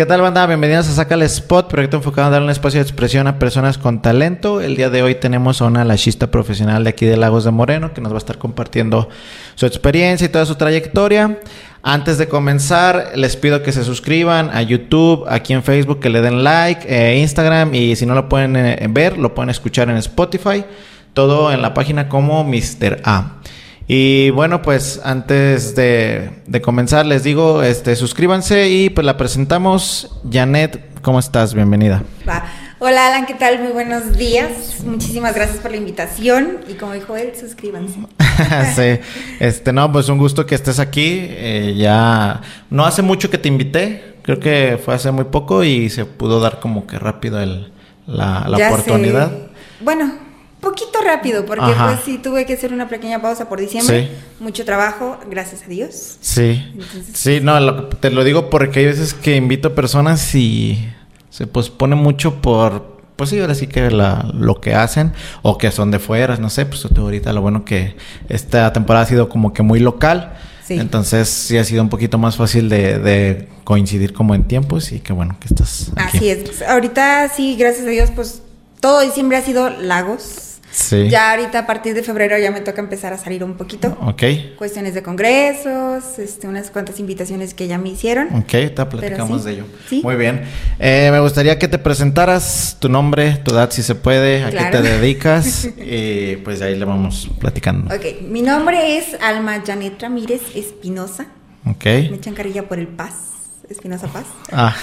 ¿Qué tal, banda? Bienvenidos a Saca el Spot, proyecto enfocado en dar un espacio de expresión a personas con talento. El día de hoy tenemos a una lachista profesional de aquí de Lagos de Moreno que nos va a estar compartiendo su experiencia y toda su trayectoria. Antes de comenzar, les pido que se suscriban a YouTube, aquí en Facebook, que le den like, eh, Instagram y si no lo pueden eh, ver, lo pueden escuchar en Spotify. Todo en la página como Mr. A. Y bueno, pues antes de, comenzar les digo, este, suscríbanse y pues la presentamos. Janet, ¿cómo estás? Bienvenida. Hola Alan, ¿qué tal? Muy buenos días. Muchísimas gracias por la invitación y como dijo él, suscríbanse. sí, este, no, pues un gusto que estés aquí. Eh, ya no hace mucho que te invité, creo que fue hace muy poco y se pudo dar como que rápido el, la, la oportunidad. Bueno, poquito rápido, porque pues sí tuve que hacer una pequeña pausa por diciembre. Mucho trabajo, gracias a Dios. Sí. sí, no, te lo digo porque hay veces que invito personas y se pospone mucho por, pues sí, ahora sí que la, lo que hacen o que son de fuera, no sé, pues ahorita lo bueno que esta temporada ha sido como que muy local. Sí. Entonces sí ha sido un poquito más fácil de, de coincidir como en tiempos y qué bueno que estás aquí. Así es. Ahorita sí, gracias a Dios, pues todo diciembre ha sido lagos. Ya ahorita a partir de febrero ya me toca empezar a salir un poquito. Ok. Cuestiones de congresos, este, unas cuantas invitaciones que ya me hicieron. Ok, te platicamos de ello. Muy bien. Eh, me gustaría que te presentaras tu nombre, tu edad si se puede, a qué te dedicas y pues de ahí le vamos platicando. Ok, mi nombre es Alma Janet Ramírez Espinosa. Ok. Me echan carilla por el Paz. Espinosa Paz. Ah,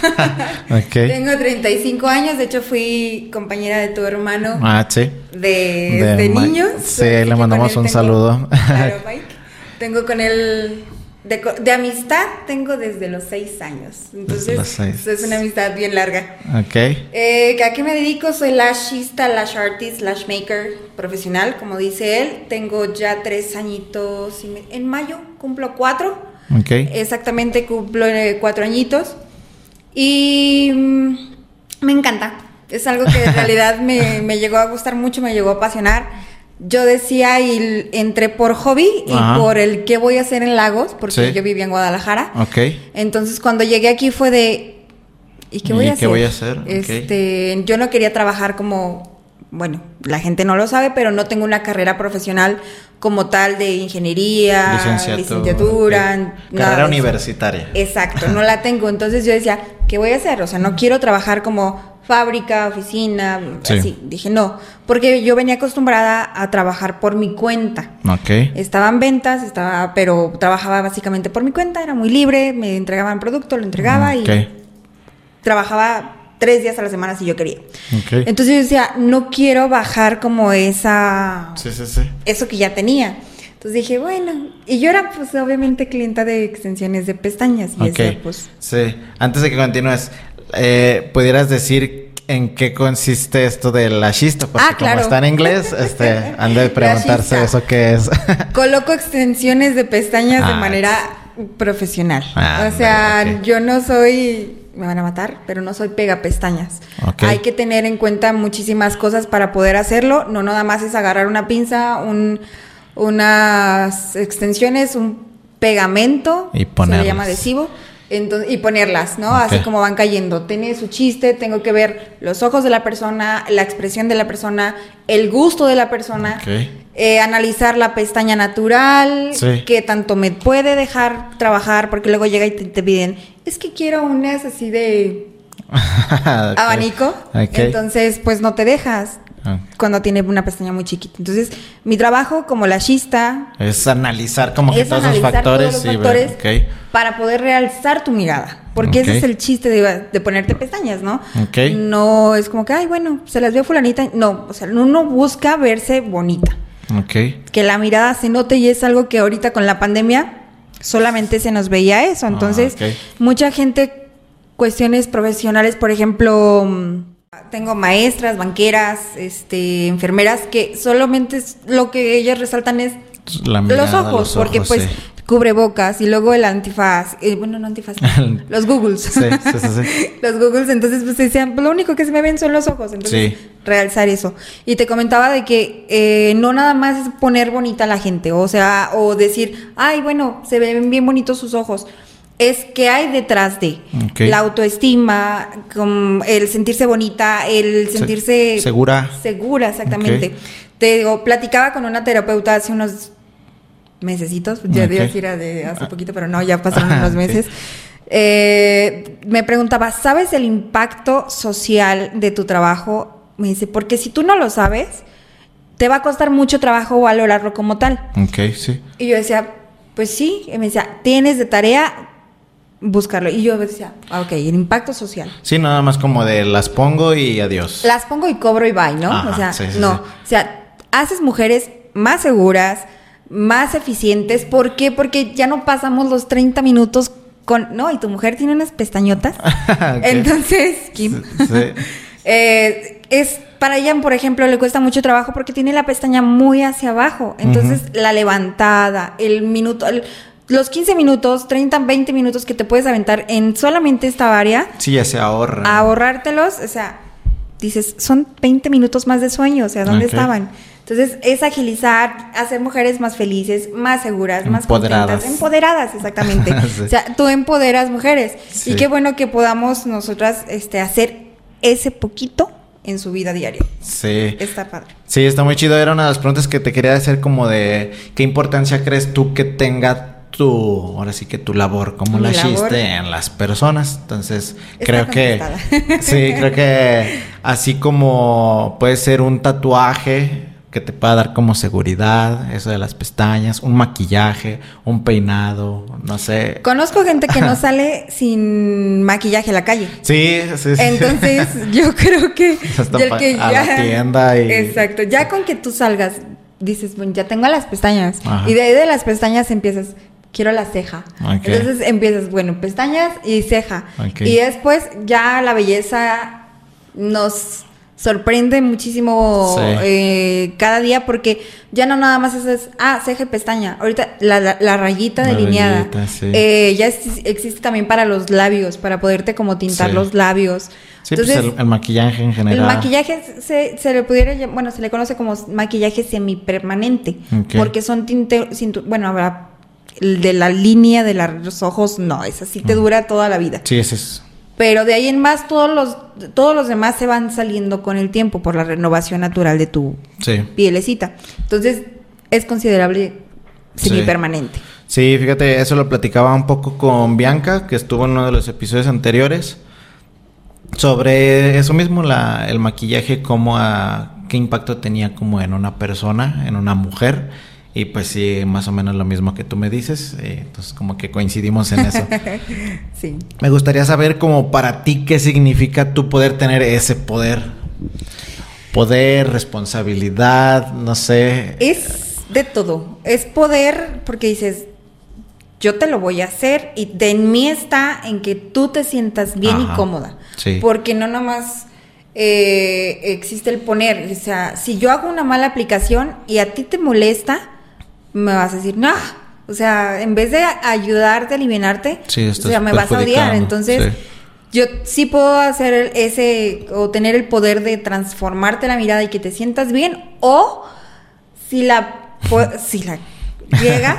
ok. Tengo 35 años, de hecho fui compañera de tu hermano. Ah, sí. De, de, niños. Sí, le mandamos un saludo. Claro, Mike. Tengo con él, de, amistad, tengo desde los 6 años. Entonces, es una amistad bien larga. Ok. Eh, ¿A qué me dedico? Soy lashista, lash artist, lash maker profesional, como dice él. Tengo ya tres añitos, en mayo cumplo cuatro. Exactamente, cumplo eh, cuatro añitos. Y mm, me encanta. Es algo que en realidad me, llegó a gustar mucho, me llegó a apasionar. Yo decía y entré por hobby y por el qué voy a hacer en Lagos, porque yo vivía en Guadalajara. Entonces cuando llegué aquí fue de ¿y qué voy a hacer? voy a hacer? Este, yo no quería trabajar como bueno, la gente no lo sabe, pero no tengo una carrera profesional como tal de ingeniería, licenciatura, carrera universitaria. Exacto, no la tengo. Entonces yo decía, ¿qué voy a hacer? O sea, no quiero trabajar como fábrica, oficina, así. Dije, no, porque yo venía acostumbrada a trabajar por mi cuenta. Ok. Estaba en ventas, estaba, pero trabajaba básicamente por mi cuenta, era muy libre, me entregaban producto, lo entregaba y trabajaba tres días a la semana si yo quería. Entonces yo decía, no quiero bajar como esa... Sí, sí, sí. Eso que ya tenía. Entonces dije, bueno, y yo era pues obviamente clienta de extensiones de pestañas. Y okay. pues... Sí, antes de que continúes, eh, ¿pudieras decir en qué consiste esto de la shista? Porque ah, como está en inglés, este, han de preguntarse eso qué es. Coloco extensiones de pestañas de ah, manera profesional. Ah, o sea, yo no soy me van a matar, pero no soy pega pestañas. Hay que tener en cuenta muchísimas cosas para poder hacerlo. No nada más es agarrar una pinza, un, unas extensiones, un pegamento, y se le llama adhesivo, y ponerlas, ¿no? Así como van cayendo. Tiene su chiste, tengo que ver los ojos de la persona, la expresión de la persona, el gusto de la persona. Eh, analizar la pestaña natural, que tanto me puede dejar trabajar, porque luego llega y te, piden, es que quiero unas así de abanico, entonces pues no te dejas. Ah. Cuando tiene una pestaña muy chiquita. Entonces, mi trabajo como lashista es analizar como que todos los factores, para poder realzar tu mirada. Porque ese es el chiste de, ponerte pestañas, ¿no? No es como que, ay, bueno, se las veo fulanita. No, o sea, uno busca verse bonita. Que la mirada se note y es algo que ahorita con la pandemia solamente se nos veía eso. Ah, Entonces, mucha gente, cuestiones profesionales, por ejemplo, mm, tengo maestras, banqueras, este, enfermeras, que solamente lo que ellas resaltan es los ojos, porque pues cubrebocas y luego el antifaz, eh, bueno, no antifaz, los Googles. Sí, sí, sí, los Googles, entonces pues decían, lo único que se me ven son los ojos, entonces realzar eso. Y te comentaba de que eh, no nada más es poner bonita a la gente, o sea, o decir, ay, bueno, se ven bien bonitos sus ojos. Es qué hay detrás de la autoestima, el sentirse bonita, el sentirse segura. Segura, exactamente. Te digo, platicaba con una terapeuta hace unos mesecitos, ya okay. decir de hace ah. poquito, pero no, ya pasaron unos meses. Eh, me preguntaba, ¿sabes el impacto social de tu trabajo? Me dice, porque si tú no lo sabes, te va a costar mucho trabajo valorarlo como tal. Ok, sí. Y yo decía, pues sí. Y me decía, tienes de tarea buscarlo. Y yo decía, ah, ok, el impacto social. Sí, nada más como de las pongo y adiós. Las pongo y cobro y bye, ¿no? o sea, no. O sea, haces mujeres más seguras, más eficientes. ¿Por qué? Porque ya no pasamos los 30 minutos con... No, y tu mujer tiene unas pestañotas. Entonces, Kim, eh, es para ella, por ejemplo, le cuesta mucho trabajo porque tiene la pestaña muy hacia abajo. Entonces, la levantada, el minuto, los 15 minutos, 30, 20 minutos que te puedes aventar en solamente esta área. Sí, ya se ahorra. ahorrártelos, o sea, dices, son 20 minutos más de sueño, o sea, ¿dónde estaban? Entonces, es agilizar, hacer mujeres más felices, más seguras, más empoderadas. Empoderadas, exactamente. O sea, tú empoderas mujeres. Y qué bueno que podamos nosotras este, hacer ese poquito en su vida diaria. Sí. Está padre. Sí, está muy chido. Era una de las preguntas que te quería hacer como de qué importancia crees tú que tenga tu, ahora sí que tu labor como la chiste en las personas. Entonces, creo que, sí, creo que así como puede ser un tatuaje que te pueda dar como seguridad, eso de las pestañas, un maquillaje, un peinado, no sé. Conozco gente que no sale sin maquillaje a la calle. Sí, sí, sí. Entonces, yo creo que, que a la tienda y Exacto, ya con que tú salgas dices, bueno, ya tengo las pestañas. Y de ahí de las pestañas empiezas, quiero la ceja. Entonces empiezas, bueno, pestañas y ceja. Y después ya la belleza nos sorprende muchísimo eh, cada día porque ya no nada más es, ah, ceja y pestaña. Ahorita la, rayita delineada. Eh, ya existe también para los labios, para poderte como tintar los labios. Sí, pues el, maquillaje en general. El maquillaje se, se, le pudiera, bueno, se le conoce como maquillaje semipermanente, porque son tinte, bueno, habrá de la línea de los ojos, no, es así, te dura toda la vida. Sí, ese es. Pero de ahí en más, todos los, todos los demás se van saliendo con el tiempo por la renovación natural de tu pielecita. Entonces, es considerable semipermanente. Sí. sí, fíjate, eso lo platicaba un poco con Bianca, que estuvo en uno de los episodios anteriores, sobre eso mismo, la, el maquillaje, cómo a, qué impacto tenía como en una persona, en una mujer y pues sí, más o menos lo mismo que tú me dices. Eh, entonces como que coincidimos en eso. sí. Me gustaría saber como para ti qué significa tú poder tener ese poder. Poder, responsabilidad, no sé. Es de todo. Es poder porque dices, yo te lo voy a hacer y de en mí está en que tú te sientas bien y cómoda. Sí. Porque no nomás eh, existe el poner. O sea, si yo hago una mala aplicación y a ti te molesta, me vas a decir, no, o sea, en vez de ayudarte, aliviarte, o sea, me vas a odiar. Entonces, yo sí puedo hacer ese, o tener el poder de transformarte la mirada y que te sientas bien, o si la, si la llegas,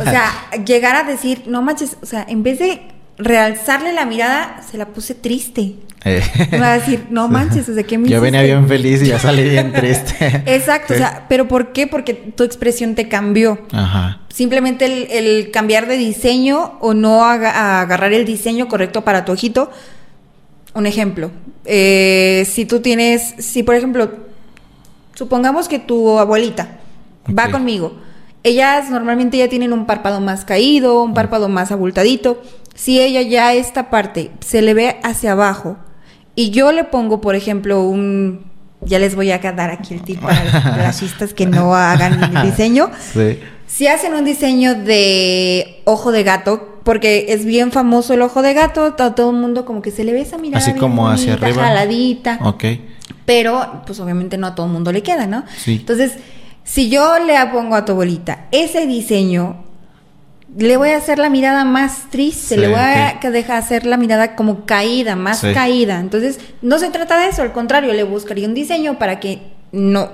o sea, llegar a decir, no manches, o sea, en vez de realzarle la mirada, se la puse triste. Eh. Me va a decir, no manches, sea, ¿qué me Yo venía bien feliz y ya salí bien triste. Exacto, o sea, pero ¿por qué? Porque tu expresión te cambió. Ajá. Simplemente el, cambiar de diseño o no agarrar el diseño correcto para tu ojito. Un ejemplo, eh, si tú tienes, si por ejemplo, supongamos que tu abuelita va conmigo, ellas normalmente ya tienen un párpado más caído, un párpado más abultadito. Si ella ya esta parte se le ve hacia abajo y yo le pongo, por ejemplo, un... Ya les voy a dar aquí el tip para las chistas que no hagan el diseño. Sí. Si hacen un diseño de ojo de gato, porque es bien famoso el ojo de gato, todo, el mundo como que se le ve esa mirada. Así como hacia arriba. Jaladita. Ok. Pero, pues obviamente no a todo el mundo le queda, ¿no? Sí. Entonces, si yo le pongo a tu abuelita ese diseño le voy a hacer la mirada más triste, le voy a dejar hacer la mirada como caída, más caída. Entonces, no se trata de eso, al contrario, le buscaría un diseño para que no,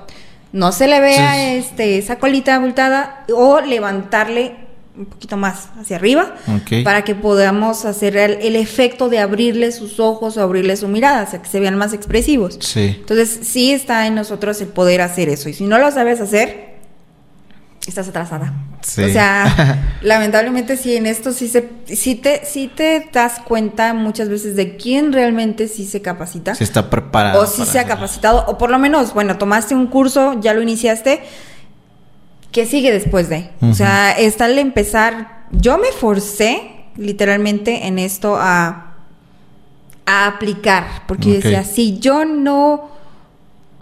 no se le vea este, esa colita abultada o levantarle un poquito más hacia arriba, para que podamos hacer el, efecto de abrirle sus ojos o abrirle su mirada, o sea, que se vean más expresivos. Entonces, sí está en nosotros el poder hacer eso. Y si no lo sabes hacer, estás atrasada. Sí. O sea, lamentablemente sí en esto sí se sí te sí te das cuenta muchas veces de quién realmente sí se capacita. Si está preparado. O si se ha capacitado o por lo menos, bueno, tomaste un curso, ya lo iniciaste, ¿qué sigue después de? O sea, está al empezar, yo me forcé literalmente en esto a, a aplicar, porque decía, si yo no,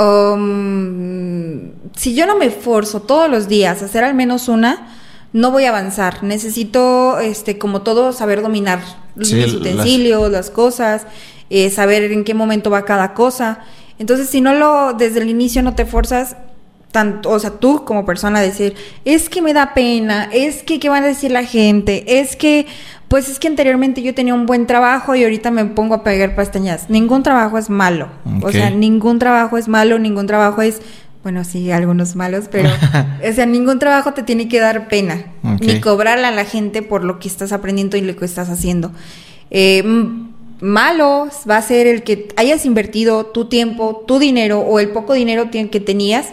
um, si yo no me forzo todos los días a hacer al menos una, no voy a avanzar. Necesito, este, como todo, saber dominar los utensilios, las, cosas, eh, saber en qué momento va cada cosa. Entonces, si no lo, desde el inicio no te forzas, tanto, o sea, tú como persona decir, es que me da pena, es que qué van a decir la gente, es que, pues es que anteriormente yo tenía un buen trabajo y ahorita me pongo a pegar pestañas. Ningún trabajo es malo. O sea, ningún trabajo es malo, ningún trabajo es, bueno, sí, algunos malos, pero, o sea, ningún trabajo te tiene que dar pena, ni cobrarle a la gente por lo que estás aprendiendo y lo que estás haciendo. Eh, malo va a ser el que hayas invertido tu tiempo, tu dinero o el poco dinero que tenías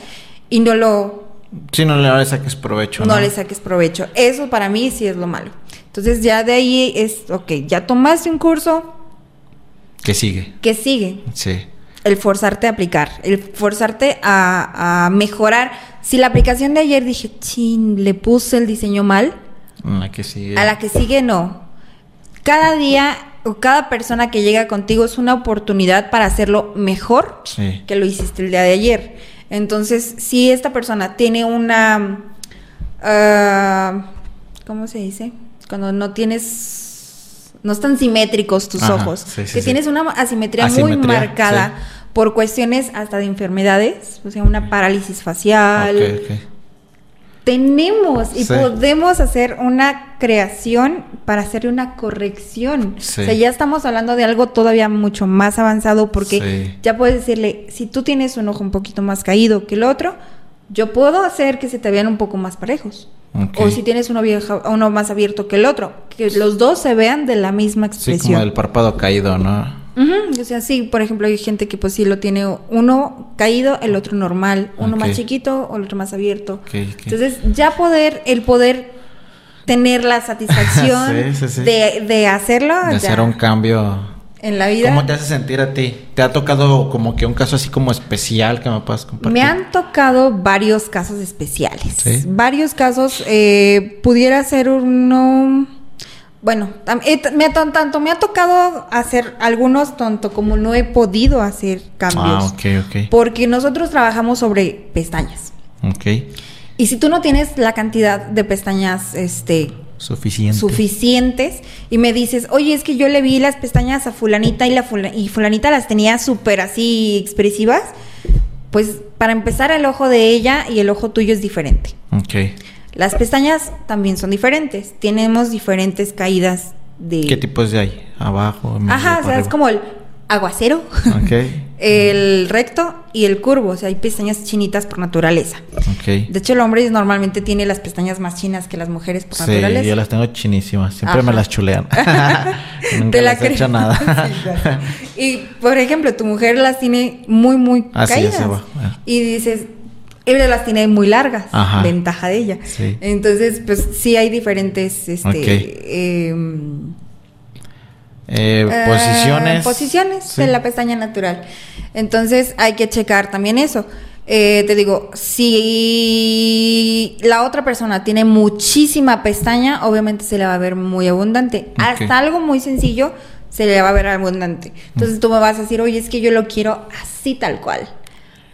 y no lo... Sí, no le saques provecho. No, le saques provecho. Eso para mí sí es lo malo. Entonces ya de ahí es, ok, ya tomaste un curso. ¿Qué sigue? ¿Qué sigue? Sí. El forzarte a aplicar, el forzarte a, mejorar. Si la aplicación de ayer dije, chin, le puse el diseño mal. A la que sigue. A la que sigue no. Cada día o cada persona que llega contigo es una oportunidad para hacerlo mejor que lo hiciste el día de ayer. Entonces, si esta persona tiene una... Ah, ¿Cómo se dice? Cuando no tienes... No están simétricos tus ojos. que tienes una asimetría, muy marcada por cuestiones hasta de enfermedades, o sea, una parálisis facial, tenemos y podemos hacer una creación para hacerle una corrección. O sea, ya estamos hablando de algo todavía mucho más avanzado porque ya puedes decirle, si tú tienes un ojo un poquito más caído que el otro, yo puedo hacer que se te vean un poco más parejos. O si tienes uno, viejo, uno más abierto que el otro, que los dos se vean de la misma expresión. Sí, como el párpado caído, ¿no? O sea, sí, por ejemplo, hay gente que pues sí lo tiene uno caído, el otro normal, uno más chiquito o el otro más abierto. Entonces, ya poder, el poder tener la satisfacción De, hacerlo. De hacer un cambio en la vida. ¿Cómo te hace sentir a ti? ¿Te ha tocado como que un caso así como especial que me puedas compartir? Me han tocado varios casos especiales. Varios casos. Eh, pudiera ser uno bueno, me, tanto me ha tocado hacer algunos tanto como no he podido hacer cambios. Ah, ok, ok. Porque nosotros trabajamos sobre pestañas. Ok. Y si tú no tienes la cantidad de pestañas, este... suficientes y me dices, oye, es que yo le vi las pestañas a fulanita y, la y fulanita las tenía súper así expresivas, pues para empezar el ojo de ella y el ojo tuyo es diferente. Ok. Las pestañas también son diferentes. Tenemos diferentes caídas de... ¿Qué tipos de hay? Abajo. Ajá, o sea, es como el aguacero, el recto y el curvo. O sea, hay pestañas chinitas por naturaleza. De hecho, el hombre normalmente tiene las pestañas más chinas que las mujeres por sí, naturaleza. yo las tengo chinísimas. Siempre me las chulean. Nunca las he hecho nada. y, por ejemplo, tu mujer las tiene muy, muy caídas. Y dices, él las tiene muy largas, ventaja de ella. Entonces, pues sí hay diferentes este, em, eh, eh, posiciones. posiciones de la pestaña natural. Entonces hay que checar también eso. Eh, te digo, si la otra persona tiene muchísima pestaña, obviamente se le va a ver muy abundante. Hasta algo muy sencillo se le va a ver abundante. Entonces tú me vas a decir, oye, es que yo lo quiero así tal cual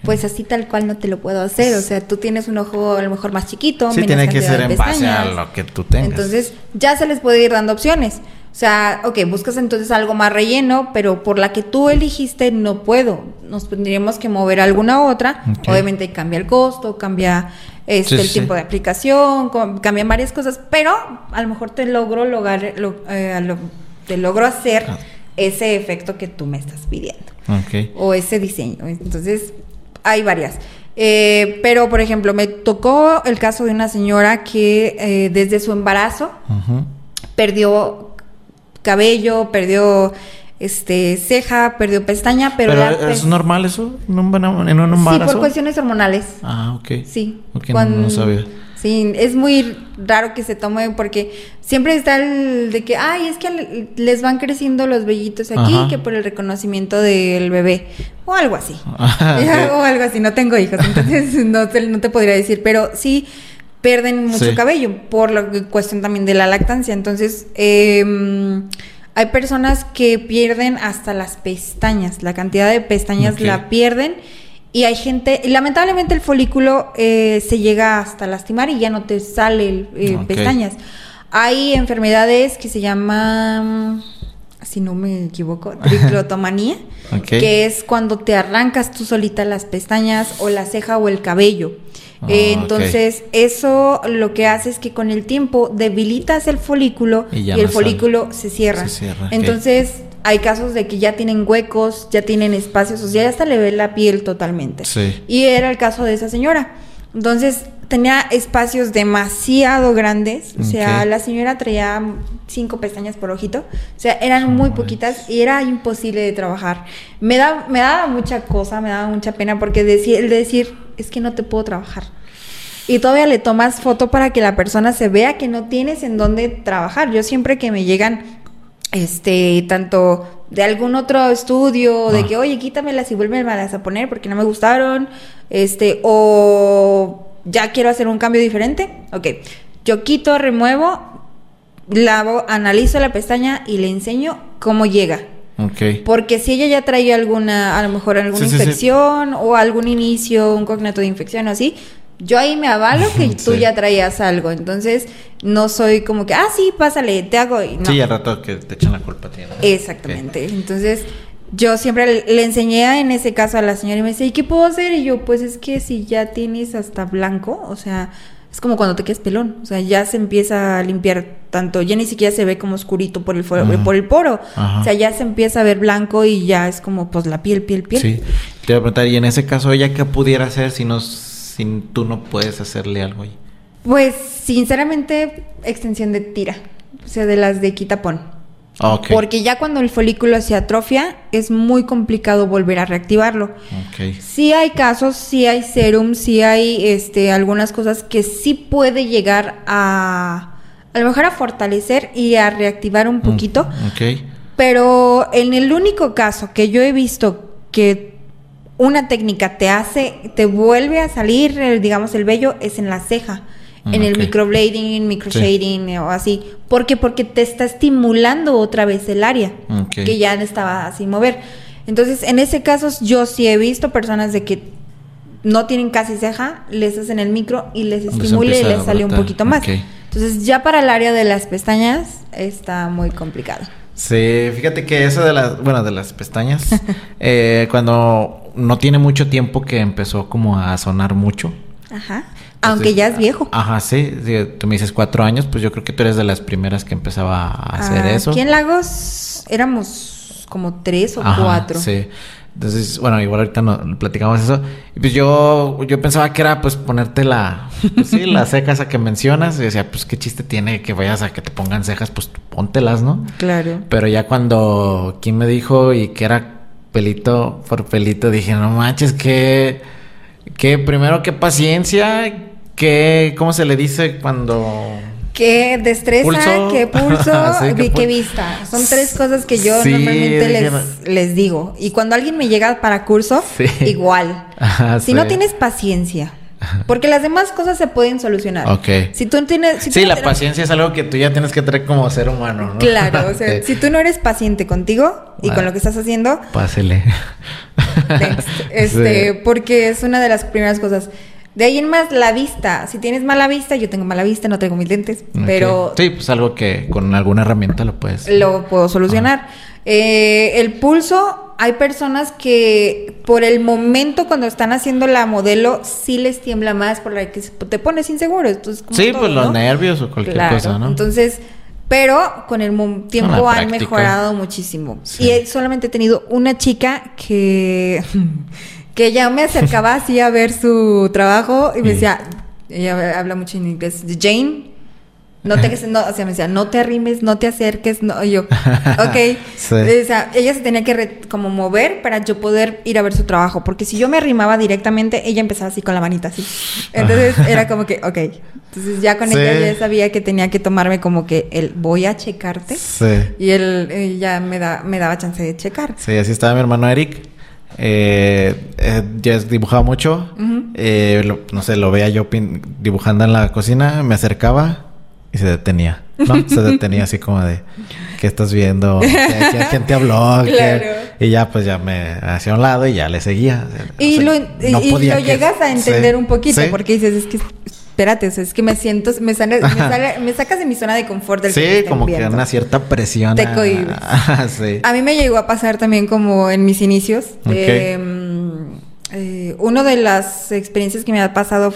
pues así tal cual no te lo puedo hacer. O sea, tú tienes un ojo a lo mejor más chiquito. Sí, tiene que ser en base a lo que tú tengas. Entonces, ya se les puede ir dando opciones. O sea, ok, buscas entonces algo más relleno, pero por la que tú eligiste no puedo. Nos tendríamos que mover a alguna otra. Obviamente cambia el costo, cambia este, el tiempo de aplicación, cambian varias cosas, pero a lo mejor te logro lograr, eh, te logro hacer ah. ese efecto que tú me estás pidiendo. Okay. O ese diseño. Entonces, hay varias. Eh, pero, por ejemplo, me tocó el caso de una señora que eh, desde su embarazo perdió cabello, perdió este ceja, perdió pestaña, pero, ¿es normal eso en un, embarazo? Sí, por cuestiones hormonales. Ah, ok. Sí. cuando, no, sabía. Sí, es muy raro que se tome porque siempre está el de que, ay, es que les van creciendo los vellitos aquí, que por el reconocimiento del bebé, o algo así. o algo así, no tengo hijos, entonces no te, no te podría decir, pero sí pierden mucho cabello por la cuestión también de la lactancia. Entonces, em, hay personas que pierden hasta las pestañas, la cantidad de pestañas la pierden. Y hay gente, lamentablemente el folículo eh, se llega hasta lastimar y ya no te sale eh, pestañas. Hay enfermedades que se llaman, si no me equivoco, triclotomanía, que es cuando te arrancas tú solita las pestañas o la ceja o el cabello. Ah, entonces, eso lo que hace es que con el tiempo debilitas el folículo y, el folículo se cierra. Entonces, hay casos de que ya tienen huecos, ya tienen espacios, o sea, ya hasta le ve la piel totalmente. Y era el caso de esa señora. Entonces, tenía espacios demasiado grandes. O sea, la señora traía cinco pestañas por ojito. O sea, eran muy poquitas y era imposible de trabajar. Me, da, me daba mucha cosa, me daba mucha pena porque decir, el decir, es que no te puedo trabajar. Y todavía le tomas foto para que la persona se vea que no tienes en dónde trabajar. Yo siempre que me llegan, este, tanto de algún otro estudio, de ah. que, oye, quítamelas y vuélvemelas a poner porque no me gustaron, este, o ya quiero hacer un cambio diferente, ok, yo quito, remuevo, lavo, analizo la pestaña y le enseño cómo llega. Okay. Porque si ella ya traía alguna, a lo mejor alguna infección o algún inicio, un cognato de infección o así, yo ahí me avalo que tú ya traías algo. Entonces, no soy como que, ah, sí, pásale, te hago. Y Sí, al rato que te echan la culpa a ti. Exactamente. Entonces, yo siempre le, enseñé en ese caso a la señora y me dice, ¿y qué puedo hacer? Y yo, pues es que si ya tienes hasta blanco, o sea, es como cuando te quedas pelón, o sea, ya se empieza a limpiar tanto, ya ni siquiera se ve como oscurito por el, foro, por el poro, o sea, ya se empieza a ver blanco y ya es como pues la piel, piel, piel. Sí, te voy a preguntar, y en ese caso, ¿ella qué pudiera hacer si, no, si tú no puedes hacerle algo ahí? Pues, sinceramente, extensión de tira, o sea, de las de quitapón. Ah, Porque ya cuando el folículo se atrofia, es muy complicado volver a reactivarlo. Okay. Sí hay casos, sí hay serum, sí hay este, algunas cosas que sí puede llegar a, a lo mejor a fortalecer y a reactivar un mm, poquito. Pero en el único caso que yo he visto que una técnica te hace, te vuelve a salir, digamos, el vello, es en la ceja en el microblading, microshading o así. ¿Por qué? Porque te está estimulando otra vez el área que ya estaba así mover. Entonces, en ese caso, yo sí he visto personas de que no tienen casi ceja, les hacen el micro y les estimula y les sale un poquito más. Entonces, ya para el área de las pestañas está muy complicado. Sí, fíjate que eso de las, bueno, de las pestañas, eh, cuando no tiene mucho tiempo que empezó como a sonar mucho. Ajá. Aunque ya es viejo. Ajá, sí, Tú me dices cuatro años, pues yo creo que tú eres de las primeras que empezaba a hacer eso. Aquí en Lagos éramos como tres o cuatro. Sí. Entonces, bueno, igual ahorita no platicamos eso. Y pues yo, yo pensaba que era pues ponerte la, pues sí, las cejas a que mencionas. Y decía, pues qué chiste tiene que vayas a que te pongan cejas, pues póntelas, ¿no? Claro. Pero ya cuando quien me dijo y que era pelito por pelito, dije, no manches, que, que primero qué paciencia, ¿Qué, ¿Cómo se le dice cuando...? ¿Qué destreza, qué pulso y qué vista. Son tres cosas que yo normalmente les, digo. Y cuando alguien me llega para curso, igual. si no tienes paciencia, porque las demás cosas se pueden solucionar. Ok. Si tú tienes... sí, la paciencia es algo que tú ya tienes que traer como ser humano, ¿no? Claro, o sea, si tú no eres paciente contigo y con lo que estás haciendo... Pásele. Este, porque es una de las primeras cosas. De ahí en más, la vista. Si tienes mala vista, yo tengo mala vista, no tengo mis lentes, pero... Sí, pues algo que con alguna herramienta lo puedes... Lo puedo solucionar. Eh, el pulso, hay personas que por el momento cuando están haciendo la modelo, sí les tiembla más por la que te pones inseguro. Entonces, sí, pues los nervios o cualquier cosa, ¿no? Entonces... Pero con el tiempo han mejorado muchísimo. Y solamente he tenido una chica que que ella me acercaba así a ver su trabajo y me decía, ella habla mucho en inglés, Jane, no te, no, o sea, me decía, no te arrimes, no te acerques, no, yo, ok. O sea, ella se tenía que como mover para yo poder ir a ver su trabajo, porque si yo me arrimaba directamente, ella empezaba así con la manita así. Entonces era como que, ok. Entonces ya con ella ya sabía que tenía que tomarme como que el voy a checarte. Sí. Y él, ya me, da, me daba chance de checar. Sí, así estaba mi hermano Eric. Eh, eh, ya dibujaba mucho. eh, no sé, lo veía yo dibujando en la cocina, me acercaba y se detenía, ¿no? Se detenía así como de, ¿qué estás viendo? ¿Quién, te habló? Y ya pues ya me hacía un lado y ya le seguía. Y, lo, llegas a entender un poquito porque dices, es que espérate, es que me siento, me, sale, me, sacas de mi zona de confort del Sí, como que una cierta presión. Te a, sí. a mí me llegó a pasar también como en mis inicios. Em, eh, una de las experiencias que me ha pasado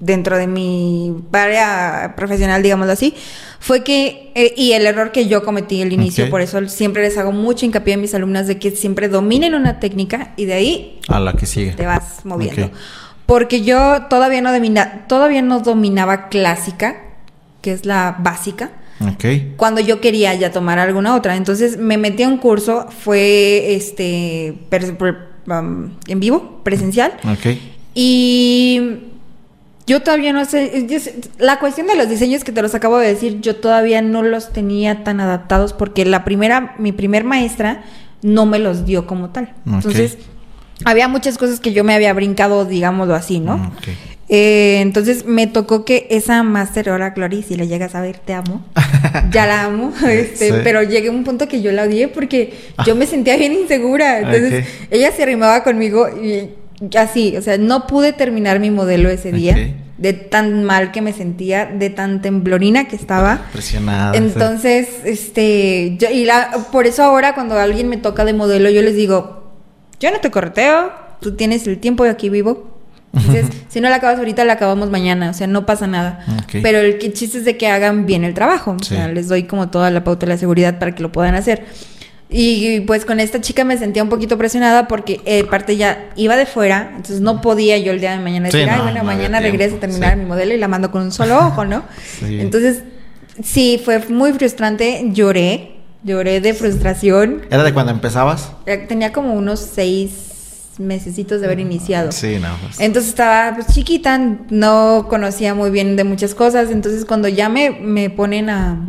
dentro de mi área profesional, digámoslo así, fue que, eh, y el error que yo cometí al inicio, por eso siempre les hago mucho hincapié a mis alumnas de que siempre dominen una técnica y de ahí a la que sigue. Te vas moviendo. Porque yo todavía no, domina, todavía no dominaba clásica, que es la básica. Cuando yo quería ya tomar alguna otra. Entonces me metí a un curso, fue este um, en vivo, presencial. Y yo todavía no sé, la cuestión de los diseños que te los acabo de decir, yo todavía no los tenía tan adaptados porque la primera, mi primer maestra no me los dio como tal. Entonces, había muchas cosas que yo me había brincado, digámoslo así, ¿no? Eh, entonces me tocó que esa máster, ahora Glory, si la llegas a ver, te amo. ya la amo. Este, Pero llegué a un punto que yo la odié porque yo me sentía bien insegura. Entonces ella se arrimaba conmigo y así, o sea, no pude terminar mi modelo ese día. De tan mal que me sentía, de tan temblorina que estaba. Presionada. Entonces, este, yo, y la, por eso ahora cuando alguien me toca de modelo, yo les digo, yo no te correteo, tú tienes el tiempo y aquí vivo. Entonces, si no la acabas ahorita, la acabamos mañana, o sea, no pasa nada. Pero el chiste es de que hagan bien el trabajo, o sea, les doy como toda la pauta de la seguridad para que lo puedan hacer. Y pues con esta chica me sentía un poquito presionada porque eh, parte ya iba de fuera, entonces no podía yo el día de mañana decir, ay, bueno, mañana regreso a terminar mi modelo y la mando con un solo ojo, ¿no? Entonces, sí, fue muy frustrante, lloré, lloré de frustración. ¿Era de cuando empezabas? Eh, tenía como unos seis mesecitos de haber iniciado. Sí, no. Pues. Entonces estaba pues, chiquita, no conocía muy bien de muchas cosas, entonces cuando ya me, me ponen a...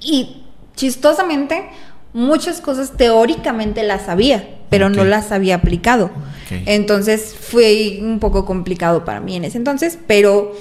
Y chistosamente muchas cosas teóricamente las sabía, pero no las había aplicado. Entonces fue un poco complicado para mí en ese entonces, pero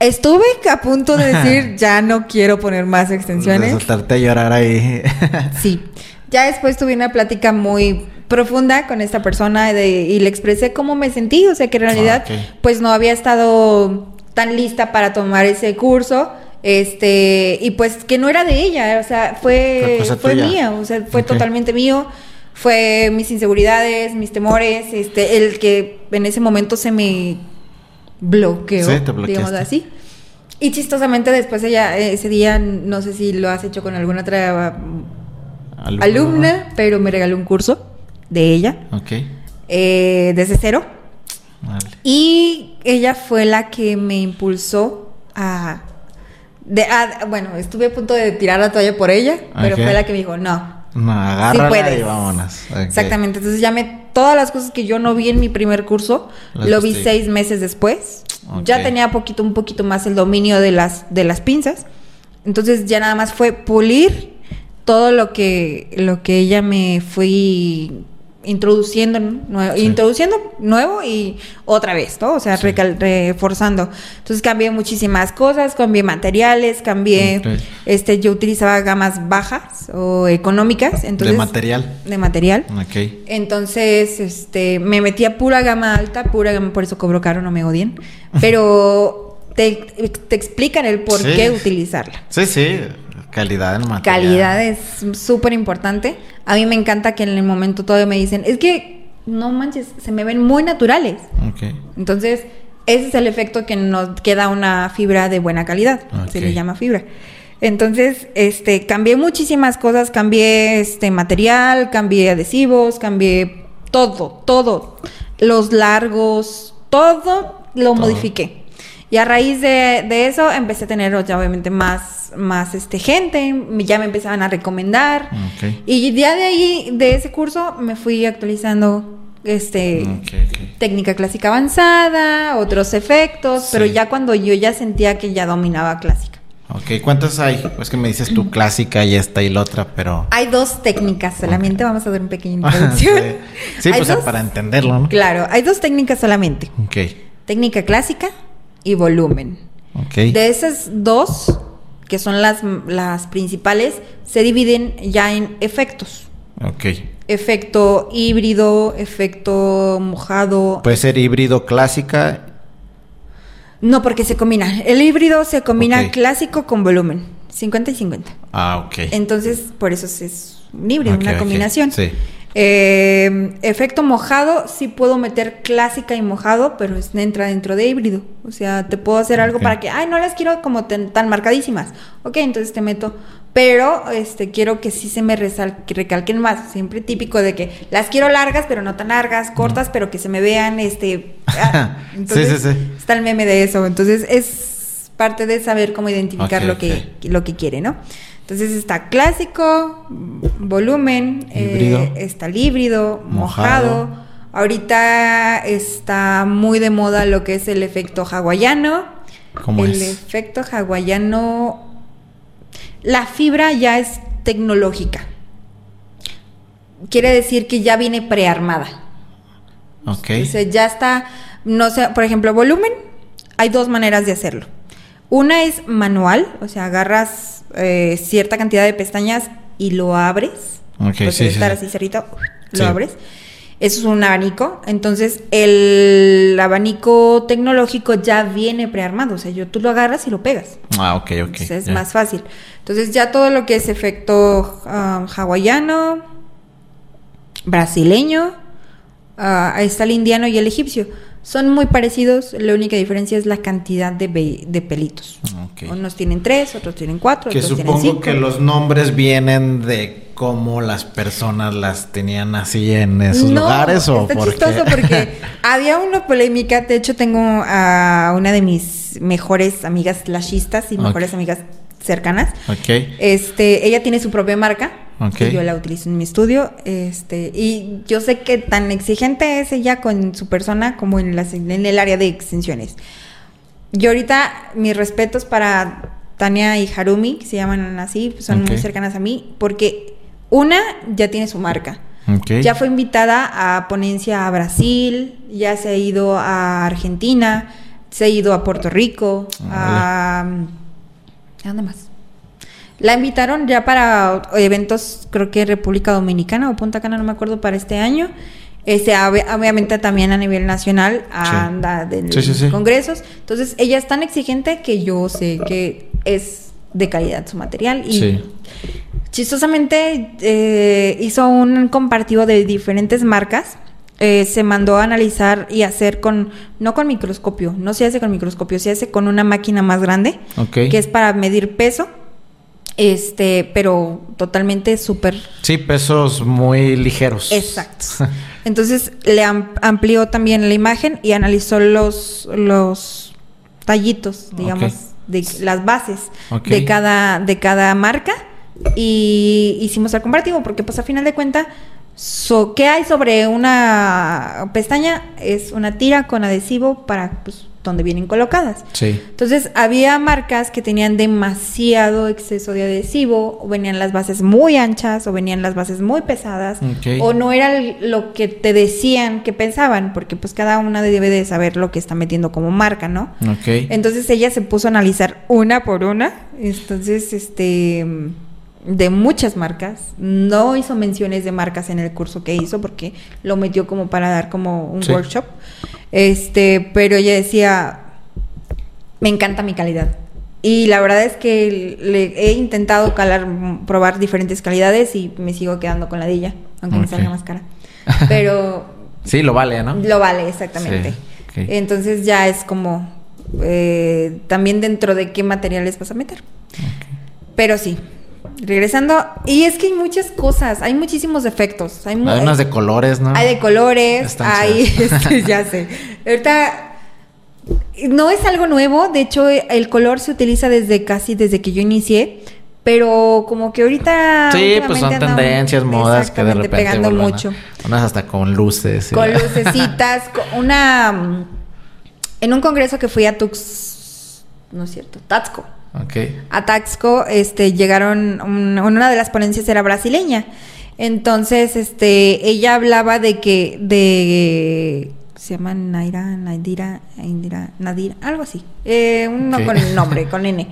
estuve a punto de decir, ya no quiero poner más extensiones. Soltarte a llorar ahí. sí. Ya después tuve una plática muy profunda con esta persona y le expresé cómo me sentí, o sea que en realidad ah, pues no había estado tan lista para tomar ese curso este, y pues que no era de ella, o sea, fue, fue mía, o sea, fue totalmente mío. Fue mis inseguridades, mis temores, este, el que en ese momento se me bloqueó, digamos así. Y chistosamente después ella, ese día, no sé si lo has hecho con alguna otra alumna, pero me regaló un curso de ella. Ok. Eh, desde cero. Y ella fue la que me impulsó a de, ah, bueno, estuve a punto de tirar la toalla por ella, pero fue la que me dijo, no. No, agárrala y vámonos. Exactamente. Entonces llamé todas las cosas que yo no vi en mi primer curso, lo vi seis meses después. Ya tenía poquito, un poquito más el dominio de las, de las pinzas. Entonces ya nada más fue pulir todo lo que, lo que ella me fue introduciendo, nuevo, introduciendo nuevo y otra vez, ¿no? O sea, reforzando. Entonces cambié muchísimas cosas, cambié materiales, cambié, este, yo utilizaba gamas bajas o económicas, entonces. De material. De material. Ok. Entonces, este, me metía pura gama alta, pura gama, por eso cobro caro, no me odien, pero te, te explican el por qué utilizarla. Sí, sí. Calidad en material. Calidad es súper importante. A mí me encanta que en el momento todavía me dicen, es que no manches, se me ven muy naturales. Entonces, ese es el efecto que nos queda una fibra de buena calidad. Se le llama fibra. Entonces, este, cambié muchísimas cosas, cambié este material, cambié adhesivos, cambié todo, todo. los largos, todo lo modifiqué. Y a raíz de, eso empecé a tener obviamente más, más este, gente, ya me empezaban a recomendar. Y ya de ahí, de ese curso, me fui actualizando este técnica clásica avanzada, otros efectos, pero ya cuando yo ya sentía que ya dominaba clásica. Ok, ¿cuántas hay? Es que me dices tu clásica y esta y la otra, pero... Hay dos técnicas solamente, vamos a dar una pequeña introducción. sí, pues para entenderlo, ¿no? Claro, hay dos técnicas solamente. Ok. Técnica clásica y volumen. Okay. De esas dos, que son las, las principales, se dividen ya en efectos. Ok. Efecto híbrido, efecto mojado. Puede ser híbrido clásica. No, porque se combina. El híbrido se combina clásico con volumen. 50 y 50. Ah, ok. Entonces, por eso es un híbrido, una combinación. Sí. Eh, efecto mojado, sí puedo meter clásica y mojado, pero entra dentro de híbrido. O sea, te puedo hacer algo para que, ay, no las quiero como tan marcadísimas. Ok, entonces te meto. Pero este quiero que sí se me recalquen más. Siempre típico de que las quiero largas, pero no tan largas, cortas, pero que se me vean. este ah, entonces, sí, sí, sí. Está el meme de eso. Entonces es parte de saber cómo identificar lo, que, lo que quiere, ¿no? Entonces está clásico, volumen, eh, está el híbrido, mojado. Ahorita está muy de moda lo que es el efecto hawaiano. ¿Cómo el efecto hawaiano, la fibra ya es tecnológica. Quiere decir que ya viene prearmada. Ok. Sea, ya está, no sé, por ejemplo, volumen, hay dos maneras de hacerlo. Una es manual, o sea, agarras eh, cierta cantidad de pestañas y lo abres. Ok, sí, estar así cerrito, lo abres. Eso es un abanico. Entonces, el abanico tecnológico ya viene prearmado. O sea, yo, tú lo agarras y lo pegas. Ah, ok, ok. es más fácil. Entonces, ya todo lo que es efecto um, hawaiano, brasileño, uh, ahí está el indiano y el egipcio. Son muy parecidos, la única diferencia es la cantidad de, de pelitos. Unos tienen tres, otros tienen cuatro, que otros tienen cinco. que los nombres vienen de cómo las personas las tenían así en esos lugares o está chistoso porque había una polémica, de hecho tengo a una de mis mejores amigas lashistas y mejores amigas cercanas. Este, ella tiene su propia marca yo la utilizo en mi estudio. Este, y yo sé que tan exigente es ella con su persona como en, las, en el área de extensiones. Yo ahorita, mis respetos para Tania y Harumi, que se llaman así, son muy cercanas a mí, porque una ya tiene su marca. Ya fue invitada a ponencia a Brasil, ya se ha ido a Argentina, se ha ido a Puerto Rico, a... ¿A dónde más? La invitaron ya para eventos, creo que República Dominicana o Punta Cana, no me acuerdo, para este año. Este, obviamente también a nivel nacional anda de congresos. Entonces, ella es tan exigente que yo sé que es de calidad su material. Y chistosamente eh, hizo un compartido de diferentes marcas. Eh, se mandó a analizar y hacer con, no con microscopio, no se hace con microscopio, se hace con una máquina más grande, que es para medir peso este, pero totalmente súper... Sí, pesos muy ligeros. Exacto. Entonces le amplió también la imagen y analizó los, los tallitos, digamos, de las bases de, cada, de cada marca y hicimos el comparativo porque pues a final de cuentas So, ¿Qué hay sobre una pestaña? Es una tira con adhesivo para pues, donde vienen colocadas. Sí. Entonces, había marcas que tenían demasiado exceso de adhesivo, o venían las bases muy anchas, o venían las bases muy pesadas, o no era lo que te decían que pensaban, porque pues cada una debe de saber lo que está metiendo como marca, ¿no? Okay. Entonces ella se puso a analizar una por una. Entonces, este de muchas marcas. No hizo menciones de marcas en el curso que hizo porque lo metió como para dar como un workshop. Este, pero ella decía, me encanta mi calidad. Y la verdad es que le he intentado calar, probar diferentes calidades y me sigo quedando con la de ella, aunque me salga más cara. Pero... sí, lo vale, ¿no? Lo vale, exactamente. Entonces ya es como eh, también dentro de qué materiales vas a meter. Pero sí, regresando, y es que hay muchas cosas, hay muchísimos efectos. Hay, hay unas de colores, ¿no? Hay de colores, hay, este, ya sé. Ahorita no es algo nuevo, de hecho el color se utiliza desde casi desde que yo inicié, pero como que ahorita Sí, pues son tendencias, modas que de repente pegando mucho. Unas hasta con luces. Con lucecitas, una en un congreso que fui a Tux, no es cierto, Taxco. Okay. A Taxco este llegaron una de las ponencias era brasileña. Entonces, este ella hablaba de que de se llama Naira, Naidira, Indira, Nadira, algo así. Eh, uno con el nombre, con N.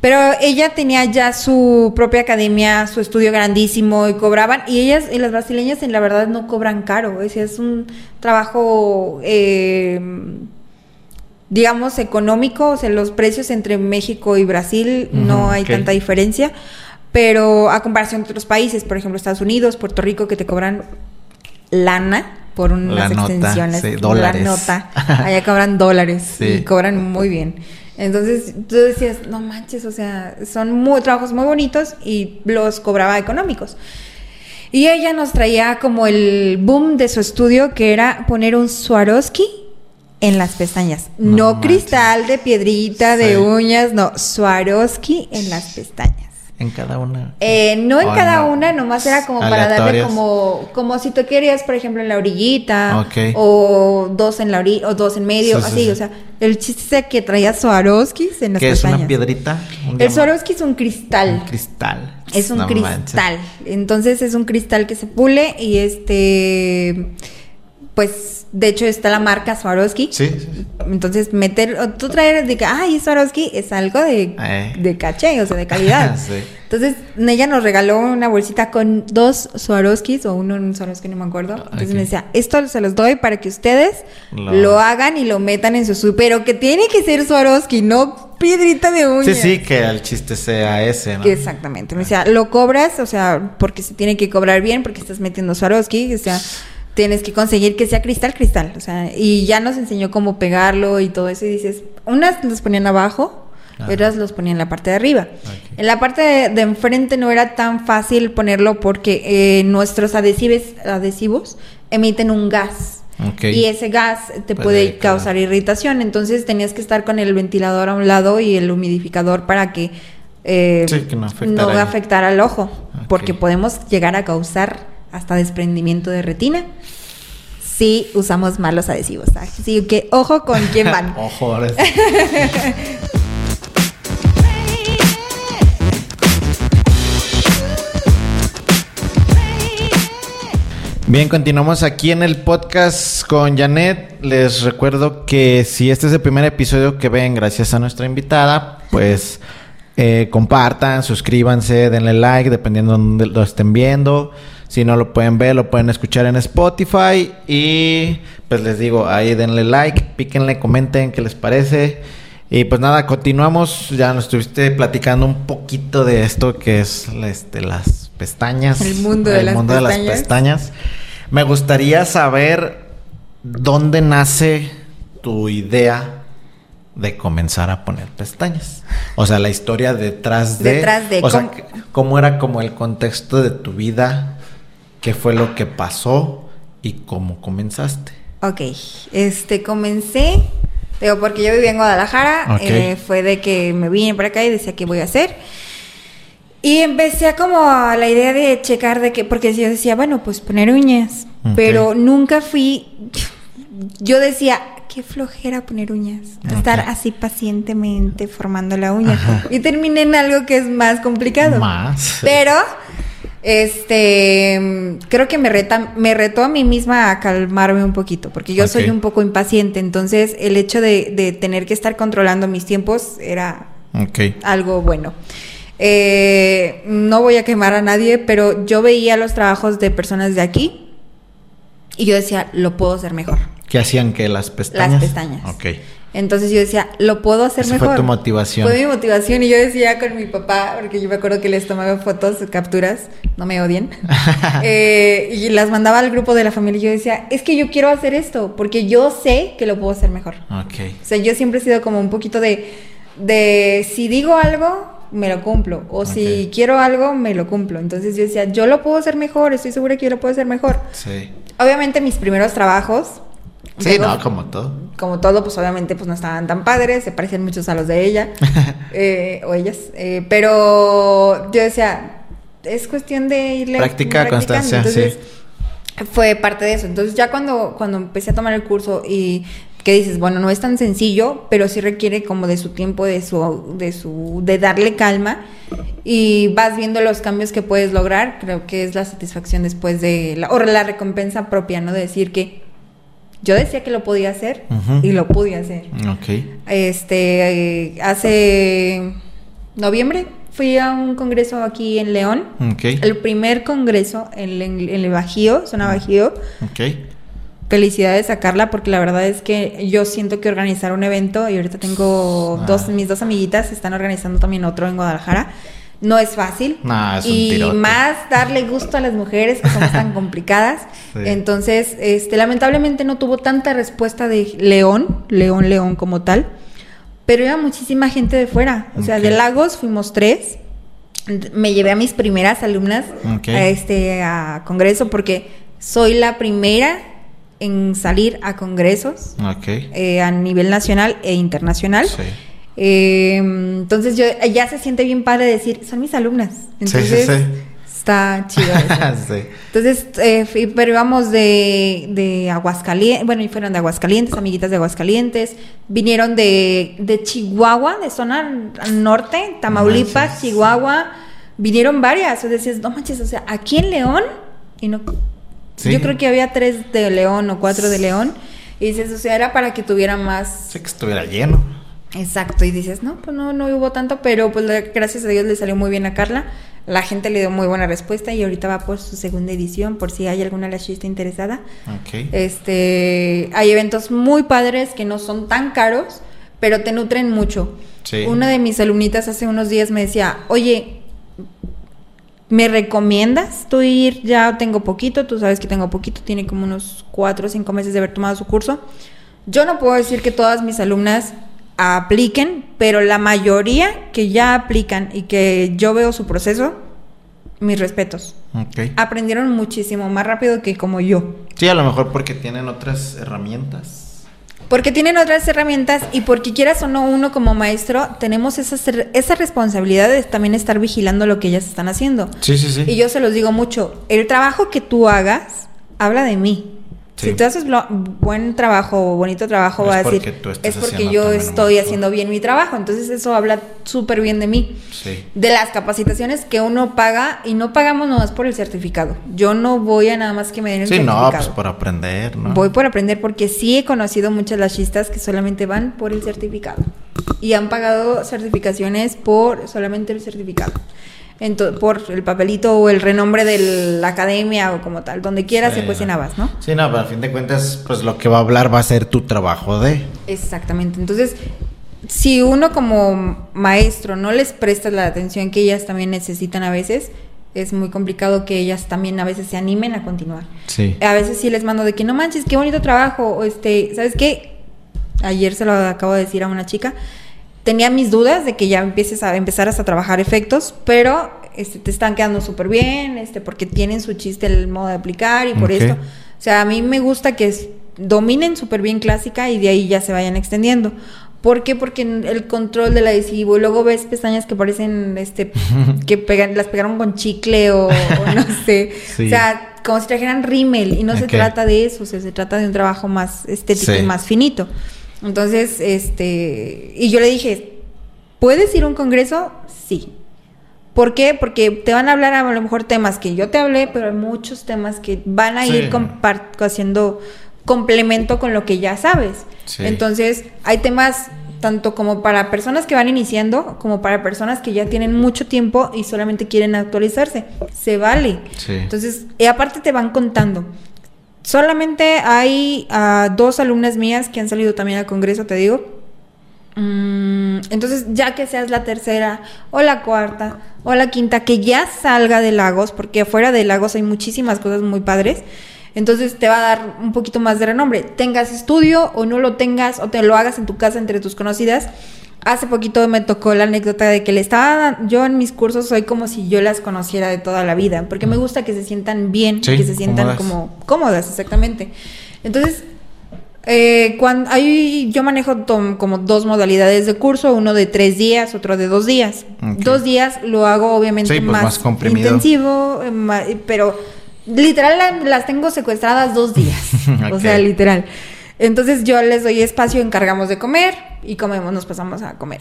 Pero ella tenía ya su propia academia, su estudio grandísimo y cobraban. Y ellas, y las brasileñas, en la verdad no cobran caro. Es, es un trabajo, eh, digamos, económico. O sea, los precios entre México y Brasil no hay tanta diferencia. Pero a comparación de otros países, por ejemplo, Estados Unidos, Puerto Rico, que te cobran lana por unas extensiones. La nota. Allá cobran dólares y cobran muy bien. Entonces tú decías, no manches, o sea, son muy, trabajos muy bonitos y los cobraba económicos. Y ella nos traía como el boom de su estudio que era poner un Swarovski en las pestañas. No, cristal de piedrita, de uñas, no, Swarovski en las pestañas. ¿En cada una? Eh, no en cada una, nomás era como para darle como, como si tú querías, por ejemplo, en la orillita, o dos en la orilla, o dos en medio, así, o sea, el chiste es que traía Swarovskis en las ¿Qué es una piedrita? el Swarovski es un cristal. Un cristal. Es un cristal. Entonces es un cristal que se pule y este pues de hecho está la marca Swarovski. Sí, Entonces meter, tú traer de que, ay, Swarovski es algo de, eh. de caché, o sea, de calidad. sí. Entonces ella nos regaló una bolsita con dos Swarovskis o uno un Swarovski, no me acuerdo. Entonces me decía, esto se los doy para que ustedes lo, hagan y lo metan en su... Pero que tiene que ser Swarovski, no piedrita de uñas. Sí, sí, que el chiste sea ese, ¿no? Exactamente. Me decía, lo cobras, o sea, porque se tiene que cobrar bien, porque estás metiendo Swarovski, o sea tienes que conseguir que sea cristal, cristal. O sea, y ya nos enseñó cómo pegarlo y todo eso. Y dices, unas los ponían abajo, otras los ponían en la parte de arriba. En la parte de, enfrente no era tan fácil ponerlo porque eh, nuestros adhesivos, adhesivos emiten un gas. Y ese gas te puede, causar irritación. Entonces tenías que estar con el ventilador a un lado y el humidificador para que, eh, no, afectara al ojo. Porque podemos llegar a causar hasta desprendimiento de retina si usamos malos adhesivos. Así que ojo con quién van. ojo, Bien, continuamos aquí en el podcast con Janet. Les recuerdo que si este es el primer episodio que ven gracias a nuestra invitada, pues eh, compartan, suscríbanse, denle like, dependiendo de donde lo estén viendo. Si no lo pueden ver, lo pueden escuchar en Spotify. Y pues les digo, ahí denle like, píquenle, comenten qué les parece. Y pues nada, continuamos. Ya nos estuviste platicando un poquito de esto que es este, las pestañas. El mundo, de, las mundo de las pestañas. Me gustaría saber dónde nace tu idea de comenzar a poner pestañas. O sea, la historia detrás de... Detrás de... O sea, cómo era como el contexto de tu vida qué fue lo que pasó y cómo comenzaste. Ok, este, comencé, digo, porque yo vivía en Guadalajara, eh, fue de que me vine para acá y decía qué voy a hacer. Y empecé a como a la idea de checar de que, porque yo decía, bueno, pues poner uñas, pero nunca fui, yo decía, qué flojera poner uñas, estar así pacientemente formando la uña. Y terminé en algo que es más complicado. Más. Pero este, creo que me reta, me retó a mí misma a calmarme un poquito, porque yo soy un poco impaciente, entonces el hecho de, tener que estar controlando mis tiempos era algo bueno. Eh, no voy a quemar a nadie, pero yo veía los trabajos de personas de aquí y yo decía, lo puedo hacer mejor. ¿Qué hacían que las pestañas? Las pestañas. Ok. Entonces yo decía, lo puedo hacer mejor. Fue tu motivación. Fue mi motivación y yo decía con mi papá, porque yo me acuerdo que les tomaba fotos, capturas, no me odien, eh, y las mandaba al grupo de la familia y yo decía, es que yo quiero hacer esto, porque yo sé que lo puedo hacer mejor. Ok. O sea, yo siempre he sido como un poquito de, de si digo algo, me lo cumplo. O si quiero algo, me lo cumplo. Entonces yo decía, yo lo puedo hacer mejor, estoy segura que yo lo puedo hacer mejor. Sí. Obviamente mis primeros trabajos... Sí, no, como todo. Como todo, pues obviamente pues no estaban tan padres, se parecían muchos a los de ella eh, o ellas. Eh, pero yo decía, es cuestión de irle... Práctica, constancia, Entonces, Fue parte de eso. Entonces ya cuando, cuando empecé a tomar el curso y que dices, bueno, no es tan sencillo, pero sí requiere como de su tiempo, de su, de su, de darle calma y vas viendo los cambios que puedes lograr, creo que es la satisfacción después de la, o la recompensa propia, ¿no? De decir que yo decía que lo podía hacer y lo pude hacer. Ok. Este, eh, hace noviembre fui a un congreso aquí en León. El primer congreso en, el Bajío, zona Bajío. Ok felicidades a Carla porque la verdad es que yo siento que organizar un evento y ahorita tengo ah. dos mis dos amiguitas están organizando también otro en Guadalajara no es fácil. Y más darle gusto a las mujeres que son tan complicadas. Entonces este lamentablemente no tuvo tanta respuesta de León León León como tal pero iba muchísima gente de fuera. O sea de Lagos fuimos tres. Me llevé a mis primeras alumnas a este a congreso porque soy la primera en salir a congresos eh, a nivel nacional e internacional. Eh, entonces yo ya se siente bien padre decir, son mis alumnas. Entonces está chido. Entonces, eh, pero íbamos de, de Aguascalientes, bueno, y fueron de Aguascalientes, amiguitas de Aguascalientes, vinieron de, de Chihuahua, de zona norte, Tamaulipas, Chihuahua, vinieron varias. O decías, no manches, o sea, aquí en León, y no yo creo que había tres de León o cuatro de León. Y dices, o sea, era para que tuviera más. Sí, que estuviera lleno. Exacto. Y dices, no, pues no, no hubo tanto, pero pues gracias a Dios le salió muy bien a Carla. La gente le dio muy buena respuesta y ahorita va por su segunda edición, por si hay alguna lachista interesada. Ok. Este, hay eventos muy padres que no son tan caros, pero te nutren mucho. Sí. Una de mis alumnitas hace unos días me decía, oye, ¿Me recomiendas tú ir? Ya tengo poquito, tú sabes que tengo poquito, tiene como unos cuatro o cinco meses de haber tomado su curso. Yo no puedo decir que todas mis alumnas apliquen, pero la mayoría que ya aplican y que yo veo su proceso, mis respetos. Aprendieron muchísimo más rápido que como yo. Sí, a lo mejor porque tienen otras herramientas. Porque tienen otras herramientas y porque quieras o no uno como maestro, tenemos esa, esa responsabilidad de también estar vigilando lo que ellas están haciendo. Sí, sí, sí. Y yo se los digo mucho, el trabajo que tú hagas habla de mí. Si tú haces buen trabajo, bonito trabajo, va a decir, es porque yo estoy haciendo bien mi trabajo. Entonces eso habla súper bien de mí. De las capacitaciones que uno paga y no pagamos nomás por el certificado. Yo no voy a nada más que me den el certificado. Sí, no, pues por aprender, ¿no? Voy por aprender porque sí he conocido muchas lachistas que solamente van por el certificado. Y han pagado certificaciones por solamente el certificado por el papelito o el renombre de la academia o como tal, donde quieras se cuecen habas, ¿no? Sí, no, pero a fin de cuentas, pues lo que va a hablar va a ser tu trabajo de. Exactamente. Entonces, si uno como maestro no les presta la atención que ellas también necesitan a veces, es muy complicado que ellas también a veces se animen a continuar. Sí. A veces sí les mando de que no manches, qué bonito trabajo, o este, ¿sabes qué? Ayer se lo acabo de decir a una chica tenía mis dudas de que ya empieces a empezar a trabajar efectos, pero este, te están quedando súper bien, este, porque tienen su chiste el modo de aplicar y por esto. O sea, a mí me gusta que dominen súper bien clásica y de ahí ya se vayan extendiendo. ¿Por qué? Porque el control del adhesivo, y luego ves pestañas que parecen, este, que pegan, las pegaron con chicle o, no sé. O sea, como si trajeran rímel y no se trata de eso, o sea, se trata de un trabajo más estético y más finito. Entonces, este, y yo le dije, ¿puedes ir a un congreso? Sí. ¿Por qué? Porque te van a hablar a lo mejor temas que yo te hablé, pero hay muchos temas que van a ir haciendo complemento con lo que ya sabes. Entonces, hay temas tanto como para personas que van iniciando, como para personas que ya tienen mucho tiempo y solamente quieren actualizarse. Se vale. Entonces, y aparte te van contando. Solamente hay dos alumnas mías que han salido también al Congreso, te digo. Mm, entonces, ya que seas la tercera o la cuarta o la quinta, que ya salga de Lagos, porque afuera de Lagos hay muchísimas cosas muy padres. Entonces te va a dar un poquito más de renombre. Tengas estudio o no lo tengas o te lo hagas en tu casa entre tus conocidas. Hace poquito me tocó la anécdota de que le estaba yo en mis cursos soy como si yo las conociera de toda la vida, porque me gusta que se sientan bien, que se sientan como cómodas, exactamente. Entonces, eh, cuando ahí yo manejo como dos modalidades de curso, uno de tres días, otro de dos días. Dos días lo hago obviamente pues, más, intensivo, eh, pero literal las tengo secuestradas dos días, o sea, literal. Entonces yo les doy espacio, encargamos de comer y comemos, nos pasamos a comer.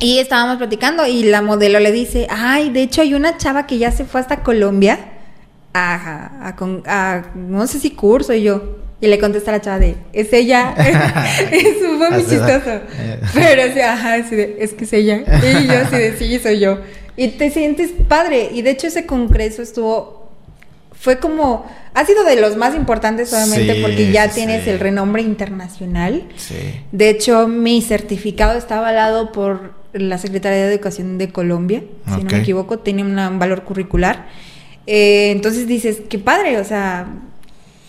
Y estábamos platicando y la modelo le dice, ay, de hecho hay una chava que ya se fue hasta Colombia a, a, a no sé si curso y yo, y le contesta la chava de, es ella. Eso fue muy chistoso. Pero así, ajá, así de, es que es ella. Y yo así de, sí, soy yo. Y te sientes padre. Y de hecho ese congreso estuvo, fue como, ha sido de los más importantes obviamente porque ya tienes el renombre internacional. Sí. De hecho, mi certificado está avalado por la Secretaría de Educación de Colombia, si no me equivoco, tiene un valor curricular. Eh, entonces dices, qué padre, o sea,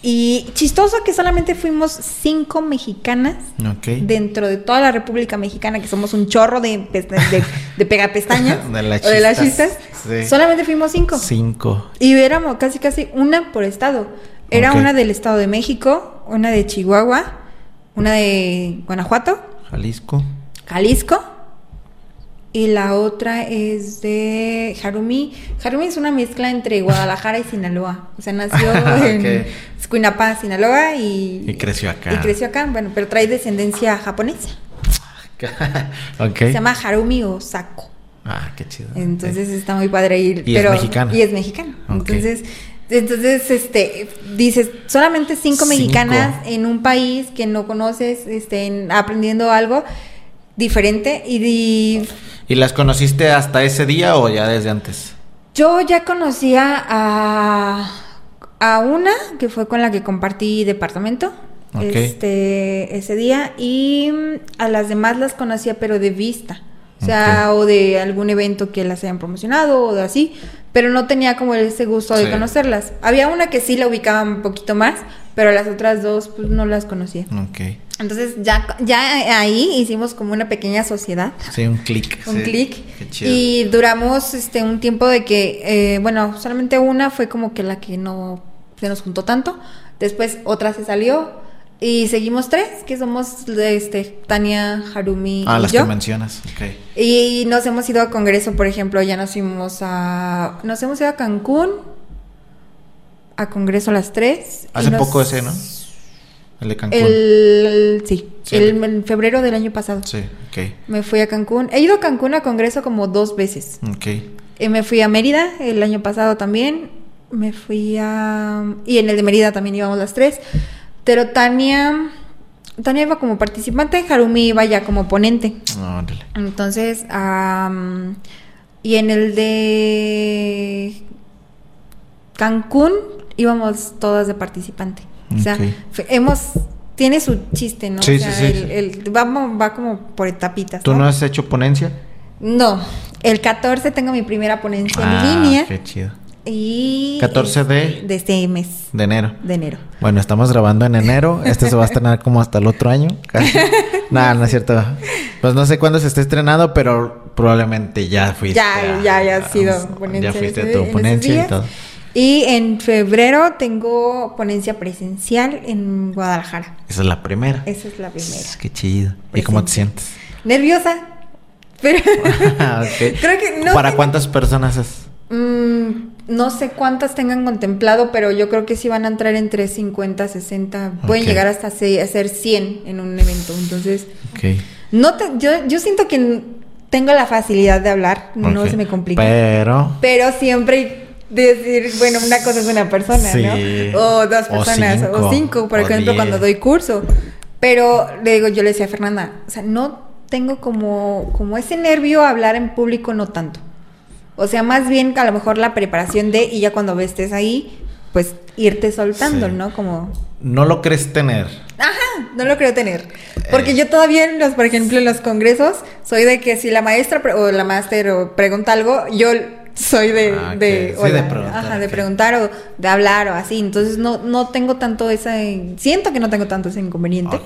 y chistoso que solamente fuimos cinco mexicanas dentro de toda la República Mexicana, que somos un chorro de, de, de pegapestañas de o de las chistas. Solamente fuimos cinco. Cinco. Y éramos casi casi una por estado. Era una del Estado de México, una de Chihuahua, una de Guanajuato. Jalisco. Jalisco y la otra es de Harumi. Harumi es una mezcla entre Guadalajara y Sinaloa. O sea, nació en Escuinapa, Sinaloa y... Y creció acá. Y creció acá, bueno, pero trae descendencia japonesa. okay. Se llama Harumi Osako. Ah, qué chido. Entonces está muy padre ir. Y es mexicano. Y es mexicano. Entonces... Entonces, este, dices, solamente cinco, mexicanas en un país que no conoces, este, aprendiendo algo diferente y, y... las conociste hasta ese día o ya desde antes? Yo ya conocía a, a una que fue con la que compartí departamento este, ese día y a las demás las conocía pero de vista. O sea, o de algún evento que las hayan promocionado o de así, pero no tenía como ese gusto de conocerlas. Había una que sí la ubicaba un poquito más, pero las otras dos pues no las conocía. Ok. Entonces ya, ya ahí hicimos como una pequeña sociedad. Sí, un clic. Un clic. Y duramos este un tiempo de que, eh, bueno, solamente una fue como que la que no se nos juntó tanto. Después otra se salió. Y seguimos tres, que somos este, Tania, Harumi ah, las que mencionas. Okay. Y nos hemos ido a congreso, por ejemplo, ya nos fuimos a... Nos hemos ido a Cancún, a congreso a las tres. Hace poco ese, ¿no? El de Cancún. El, sí, el, en febrero del año pasado. Sí, ok. Me fui a Cancún. He ido a Cancún a congreso como dos veces. Ok. Y me fui a Mérida el año pasado también. Me fui a... Y en el de Mérida también íbamos las tres. Pero Tania... Tania iba como participante, Harumi iba ya como ponente. Ah, Entonces, y en el de Cancún íbamos todas de participante. O sea, hemos tiene su chiste, ¿no? Sí, o sea, sí, sí, el, va, va, como por etapitas. ¿Tú no has hecho ponencia? No. El 14 tengo mi primera ponencia en ah, línea. Qué chido. Y 14 de de este mes. De enero. De enero. Bueno, estamos grabando en enero. Este se va a estrenar como hasta el otro año. Nada, no es cierto. Pues no sé cuándo se esté estrenando, pero probablemente ya fuiste. Ya, ya, ya ha sido ponencia. Ya fuiste a tu ponencia y todo. Y en febrero tengo ponencia presencial en Guadalajara. Esa es la primera. Esa es la primera. Qué chido. ¿Y cómo te sientes? Nerviosa. Pero creo que no. ¿Para cuántas personas es? Mm, no sé cuántas tengan contemplado, pero yo creo que sí van a entrar entre 50, 60. Pueden llegar hasta ser 100 en un evento. Entonces, okay. no yo, yo siento que tengo la facilidad de hablar, no se me complica. Pero. Pero siempre decir, bueno, una cosa es una persona, ¿no? O dos personas, o cinco, por ejemplo, cuando doy curso. Pero le digo, yo le decía a Fernanda, o sea, no tengo como, como ese nervio a hablar en público, no tanto. O sea, más bien a lo mejor la preparación de, y ya cuando estés ahí, pues irte soltando, ¿no? Como... No lo crees tener. Ajá, no lo creo tener. Porque eh. yo todavía, en los, por ejemplo, en los congresos, soy de que si la maestra o la máster pregunta algo, yo soy de, ah, de, preguntar, ajá, de preguntar o de hablar o así. Entonces no, no tengo tanto ese, siento que no tengo tanto ese inconveniente.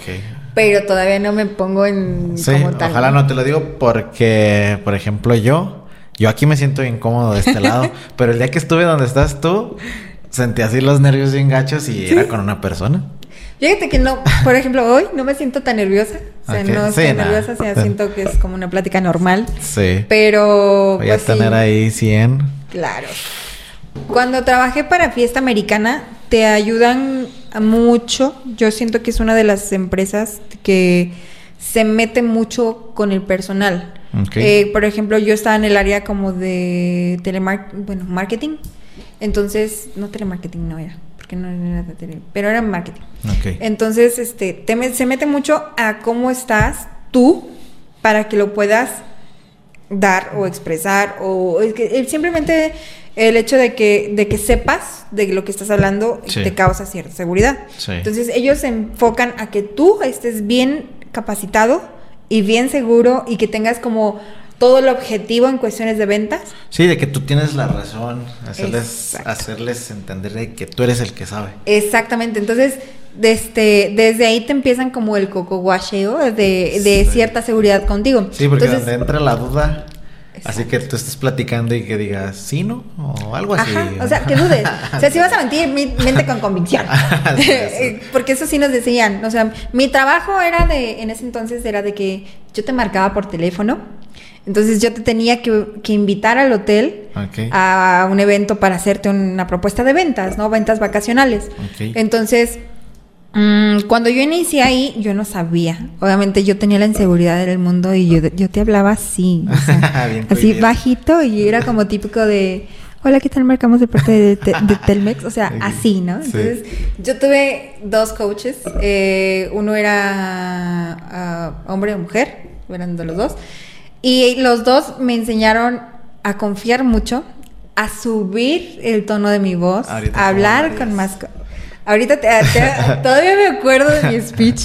Pero todavía no me pongo en como tal. Ojalá no te lo digo porque, por ejemplo, yo, yo aquí me siento incómodo de este lado, pero el día que estuve donde estás tú, sentí así los nervios bien gachos y era con una persona. Fíjate que no, por ejemplo, hoy no me siento tan nerviosa. O sea, no estoy nerviosa, o sea, siento que es como una plática normal. Sí. Pero. Voy a pues tener ahí 100. Claro. Cuando trabajé para Fiesta Americana, te ayudan mucho. Yo siento que es una de las empresas que se mete mucho con el personal. Eh, por ejemplo, yo estaba en el área como de telemarketing, bueno, marketing. Entonces, no telemarketing, no era que no era de pero era marketing. Entonces, este, se mete mucho a cómo estás tú para que lo puedas dar o expresar o que simplemente el hecho de que de que sepas de lo que estás hablando te causa cierta seguridad. Entonces, ellos se enfocan a que tú estés bien capacitado y bien seguro y que tengas como todo el objetivo en cuestiones de ventas. Sí, de que tú tienes la razón, hacerles, hacerles entender de que tú eres el que sabe. Exactamente, entonces desde, desde ahí te empiezan como el coco guacheo de, de cierta seguridad contigo. Sí, porque donde entra la duda, Así que tú estés platicando y que digas sí, ¿no? O algo así. o sea, que dudes. O sea, si vas a mentir, mente con convicción. Porque eso sí nos decían. O sea, mi trabajo era de, en ese entonces era de que yo te marcaba por teléfono entonces yo te tenía que, invitar al hotel a un evento para hacerte una propuesta de ventas, ¿no? Ventas vacacionales. Entonces, mm, cuando yo inicié ahí, yo no sabía. Obviamente yo tenía la inseguridad del mundo y yo, yo te hablaba así, así bajito y era como típico de... Hola, ¿qué tal? Marcamos de parte de, Telmex. O sea, así, ¿no? Entonces, yo tuve dos coaches. Eh, uno era ah, hombre o mujer, eran de los dos. Y los dos me enseñaron a confiar mucho, a subir el tono de mi voz, a hablar con más... Ahorita todavía me acuerdo de mi speech.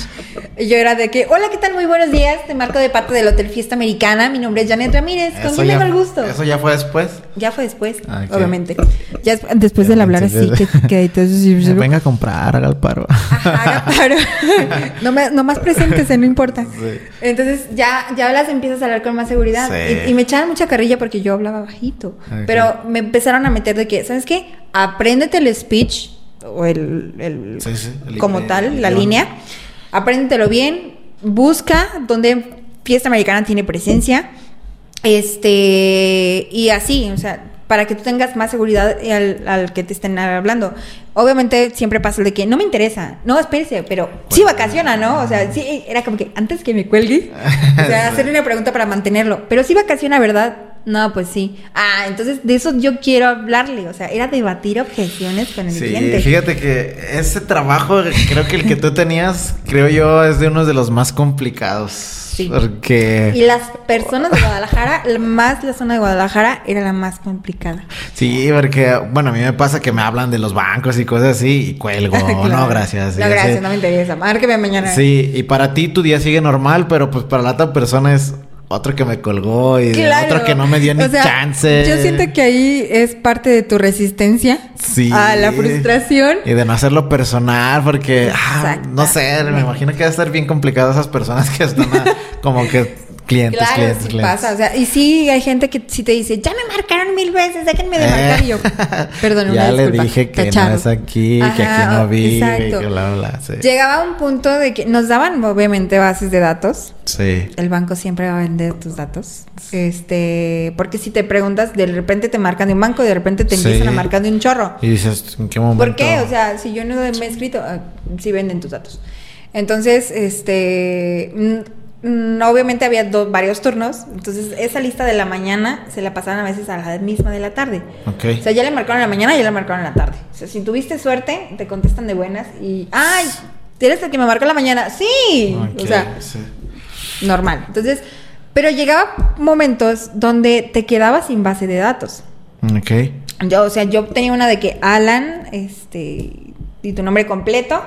Yo era de que, hola, ¿qué tal? Muy buenos días. Te marco de parte del Hotel Fiesta Americana. Mi nombre es Janet Ramírez. ¿Con quién tengo el gusto? ¿Eso ya fue después? Ya fue después, ah, obviamente. Ya después del hablar así, que, que. Venga a comprar, haga el paro. haga paro. no, más presentes, no importa. Entonces ya, ya hablas, empiezas a hablar con más seguridad. Y, me echaban mucha carrilla porque yo hablaba bajito. Pero me empezaron a meter de que, ¿sabes qué? Apréndete el speech o el, como tal, la línea. Apréndetelo bien, busca donde Fiesta Americana tiene presencia. Este, y así, o sea, para que tú tengas más seguridad al, que te estén hablando. Obviamente siempre pasa el de que no me interesa, no, espérese, pero sí vacaciona, ¿no? O sea, sí, era como que antes que me cuelgue, o sea, hacerle una pregunta para mantenerlo, pero sí vacaciona, ¿verdad? No, pues sí. Ah, entonces de eso yo quiero hablarle, o sea, era debatir objeciones con el cliente. Fíjate que ese trabajo, creo que el que tú tenías, creo yo, es de uno de los más complicados. Sí. Porque. Y las personas de Guadalajara, más la zona de Guadalajara, era la más complicada. Sí, porque, bueno, a mí me pasa que me hablan de los bancos y cosas así y cuelgo. No, gracias. No, gracias, no me interesa. Márqueme mañana. Sí, y para ti tu día sigue normal, pero pues para la otra persona es otro que me colgó y otro que no me dio ni chance. Yo siento que ahí es parte de tu resistencia a la frustración. Y de no hacerlo personal, porque, ah, no sé, me imagino que va a estar bien complicado esas personas que están como que Clientes, claro, clientes, sí pasa. O sea, y sí hay gente que si te dice, ya me marcaron mil veces, déjenme de marcar. Y yo, perdón, una Ya le dije que no es aquí, que aquí no vive, que bla, bla, sí. Llegaba un punto de que nos daban, obviamente, bases de datos. Sí. El banco siempre va a vender tus datos. Este, porque si te preguntas, de repente te marcan de un banco, de repente te empiezan a marcar de un chorro. Y dices, ¿en qué momento? ¿Por qué? O sea, si yo no me he escrito, ah, sí venden tus datos. Entonces, este Mm, obviamente había dos, varios turnos, entonces esa lista de la mañana se la pasaban a veces a la misma de la tarde. Okay. O sea, ya le marcaron en la mañana y ya le marcaron en la tarde. O sea, si tuviste suerte, te contestan de buenas y, ¡ay! ¿Tienes el que me marcó en la mañana? Sí. o sea, normal. Entonces, pero llegaba momentos donde te quedabas sin base de datos. Ok. Yo, o sea, yo tenía una de que Alan, este, y tu nombre completo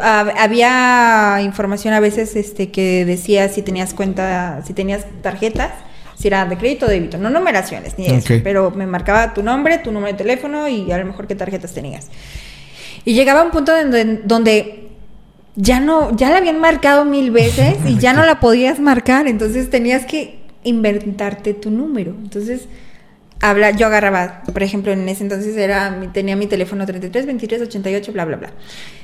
había información a veces este que decía si tenías cuenta, si tenías tarjetas, si era de crédito o débito, no numeraciones ni eso, pero me marcaba tu nombre, tu número de teléfono y a lo mejor qué tarjetas tenías. Y llegaba un punto donde, donde ya no, ya la habían marcado mil veces y ya no la podías marcar, entonces tenías que inventarte tu número. Entonces, habla, yo agarraba, por ejemplo, en ese entonces era tenía mi teléfono 33 23 88 bla bla bla.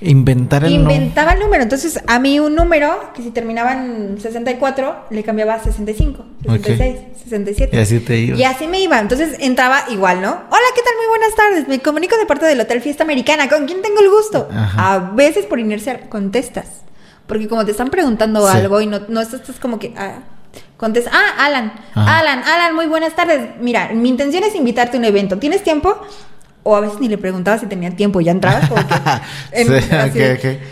Inventar el Inventaba el número, entonces a mí un número que si terminaba en 64 le cambiaba a 65, 66, 67. Y así te iba. Y así me iba, entonces entraba igual, ¿no? Hola, ¿qué tal? Muy buenas tardes. Me comunico de parte del Hotel Fiesta Americana. ¿Con quién tengo el gusto? A veces por inercia contestas. Porque como te están preguntando algo y no, no estás como que ah, Contesta, ah, Alan, Alan, Alan, muy buenas tardes. Mira, mi intención es invitarte a un evento. ¿Tienes tiempo? O a veces ni le preguntaba si tenía tiempo, ya entrabas.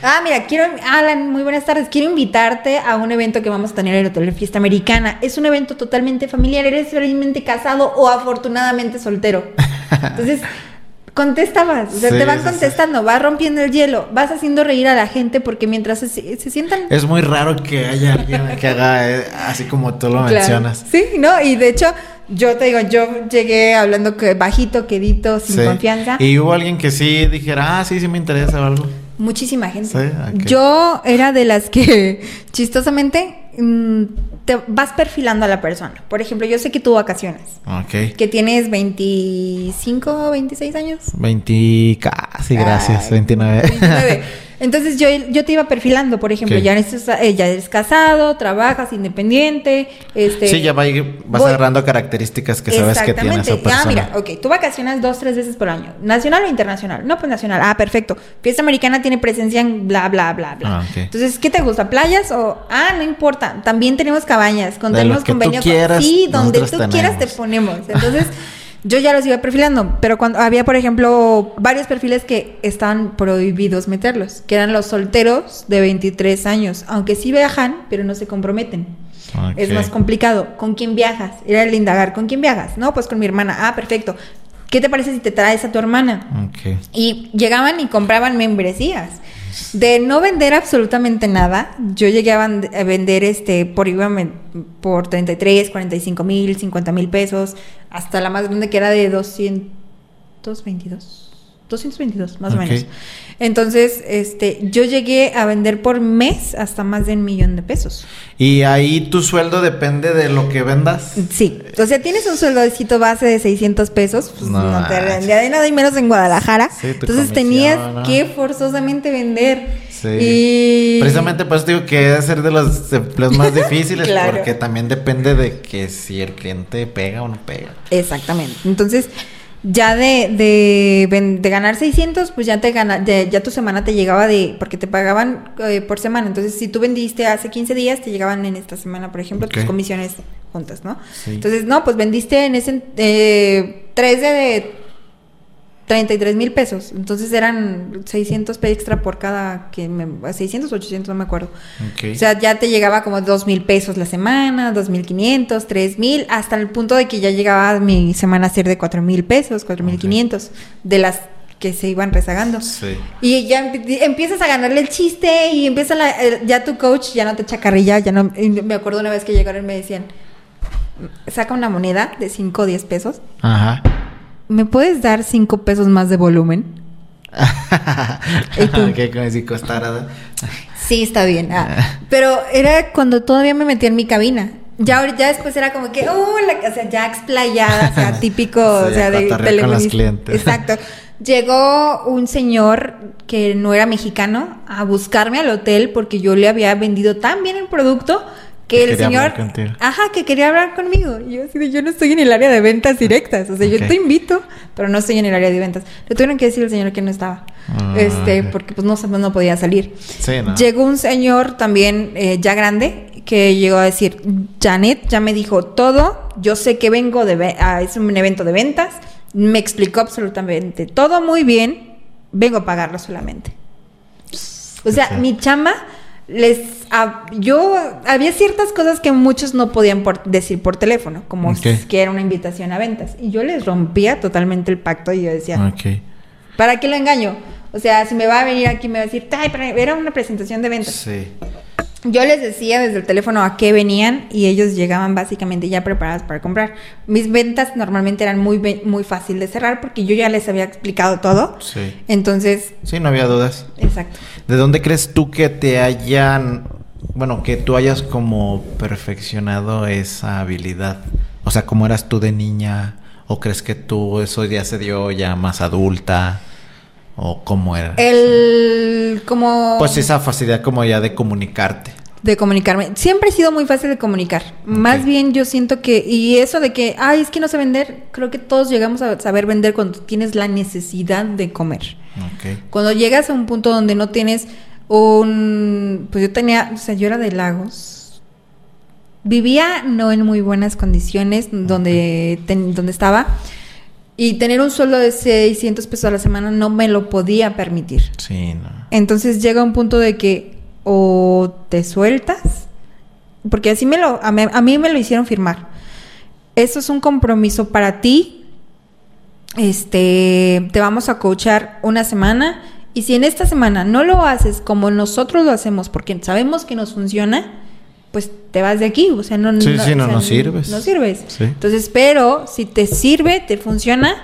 Ah, mira, quiero, Alan, muy buenas tardes. Quiero invitarte a un evento que vamos a tener en el Hotel Fiesta Americana. Es un evento totalmente familiar. Eres felizmente casado o afortunadamente soltero. Entonces, contestabas, o sea, te van contestando, vas rompiendo el hielo, vas haciendo reír a la gente porque mientras se, sientan... Es muy raro que haya alguien que haga eh, así como tú lo mencionas. Sí, ¿no? Y de hecho, yo te digo, yo llegué hablando que bajito, quedito, sin confianza. Y hubo alguien que sí dijera, ah, sí, sí me interesa o algo. Muchísima gente. Yo era de las que, chistosamente, te vas perfilando a la persona. Por ejemplo, yo sé que tú vacaciones. Ok. Que tienes 25, 26 años. 20, casi, gracias, 29. 29. Entonces yo, yo te iba perfilando, por ejemplo, ya, eres, eh, ya eres casado, trabajas independiente. Este, sí, ya vas agarrando características que sabes que tiene esa persona. Ah, mira, ok, tú vacacionas dos, tres veces por año. ¿Nacional o internacional? No, pues nacional. Ah, perfecto. Fiesta americana tiene presencia en bla, bla, bla, bla. Ah, Entonces, ¿qué te gusta? ¿Playas o...? Ah, no importa. También tenemos cabañas. Con tenemos convenio... sí, donde tú quieras te ponemos. Entonces... yo ya los iba perfilando, pero cuando había, por ejemplo, varios perfiles que estaban prohibidos meterlos, que eran los solteros de 23 años, aunque sí viajan, pero no se comprometen. Es más complicado. ¿Con quién viajas? Era el indagar. ¿Con quién viajas? No, pues con mi hermana. Ah, perfecto. ¿Qué te parece si te traes a tu hermana? Y llegaban y compraban membresías. De no vender absolutamente nada, yo llegué a, vender este por por 33, 45 mil, 50 mil pesos, hasta la más grande que era de 222. 222, más o menos. Entonces, este, yo llegué a vender por mes hasta más de un millón de pesos. ¿Y ahí tu sueldo depende de lo que vendas? Sí. O sea, tienes un sueldocito base de 600 pesos, pues no, te rendía de nada y menos en Guadalajara. Entonces tenías que forzosamente vender. Sí. Y... Precisamente por eso digo que debe ser de los empleos más difíciles porque también depende de que si el cliente pega o no pega. Exactamente. Entonces, ya de, de, de, ganar 600, pues ya te gana, ya tu semana te llegaba de, porque te pagaban eh, por semana. Entonces, si tú vendiste hace 15 días, te llegaban en esta semana, por ejemplo, tus comisiones juntas, ¿no? Entonces, no, pues vendiste en ese, eh, 3 de 33 mil pesos. Entonces eran 600 extra por cada, que me, 600, 800, no me acuerdo. O sea, ya te llegaba como 2 mil pesos la semana, 2 mil 500, 3 mil, hasta el punto de que ya llegaba mi semana a ser de 4 mil pesos, 4 mil 500, de las que se iban rezagando. Y ya empiezas a ganarle el chiste y empieza la, ya tu coach ya no te echa carrilla, ya no, me acuerdo una vez que llegaron y me decían, saca una moneda de 5 o 10 pesos. Ajá ¿me puedes dar cinco pesos más de volumen? ¿Qué como si costara? sí, está bien. Ah, pero era cuando todavía me metía en mi cabina. Ya, ya después era como que, oh, la, o sea, ya explayada, o sea, típico, o sea, de clientes. Exacto. Llegó un señor que no era mexicano a buscarme al hotel porque yo le había vendido tan bien el producto que el señor ajá que quería hablar conmigo. Yo así yo no estoy en el área de ventas directas o sea yo te invito pero no estoy en el área de ventas. Le tuvieron que decir al señor que no estaba ah, este porque pues no no podía salir. Llegó un señor también eh, ya grande que llegó a decir Janet ya me dijo todo. Yo sé que vengo de a, es un evento de ventas. Me explicó absolutamente todo muy bien. Vengo a pagarlo solamente o sea mi chamba les yo había ciertas cosas que muchos no podían decir por teléfono, como que era una invitación a ventas. Y yo les rompía totalmente el pacto y yo decía, ¿para qué lo engaño? O sea, si me va a venir aquí me va a decir, Ay, era una presentación de ventas. Sí. Yo les decía desde el teléfono a qué venían y ellos llegaban básicamente ya preparados para comprar. Mis ventas normalmente eran muy muy fácil de cerrar porque yo ya les había explicado todo. Sí. Entonces. Sí, no había dudas. Exacto. ¿De dónde crees tú que te hayan, bueno, que tú hayas como perfeccionado esa habilidad? O sea, ¿cómo eras tú de niña? ¿O crees que tú eso ya se dio ya más adulta? ¿O cómo era? El. como. Pues esa facilidad como ya de comunicarte. De comunicarme. Siempre he sido muy fácil de comunicar. Más bien yo siento que. Y eso de que, ay, es que no sé vender. Creo que todos llegamos a saber vender cuando tienes la necesidad de comer. Okay. Cuando llegas a un punto donde no tienes un. Pues yo tenía. O sea, yo era de Lagos. Vivía no en muy buenas condiciones donde, donde estaba y tener un sueldo de 600 pesos a la semana no me lo podía permitir. Sí, no. Entonces llega un punto de que o te sueltas, porque así me lo, a mí, me lo hicieron firmar. Eso es un compromiso para ti. Este, te vamos a coachar una semana y si en esta semana no lo haces como nosotros lo hacemos, porque sabemos que nos funciona, pues te vas de aquí, o sea, no, sí, sí, no, no, sirves. No sirves. Entonces, pero si te sirve, te funciona,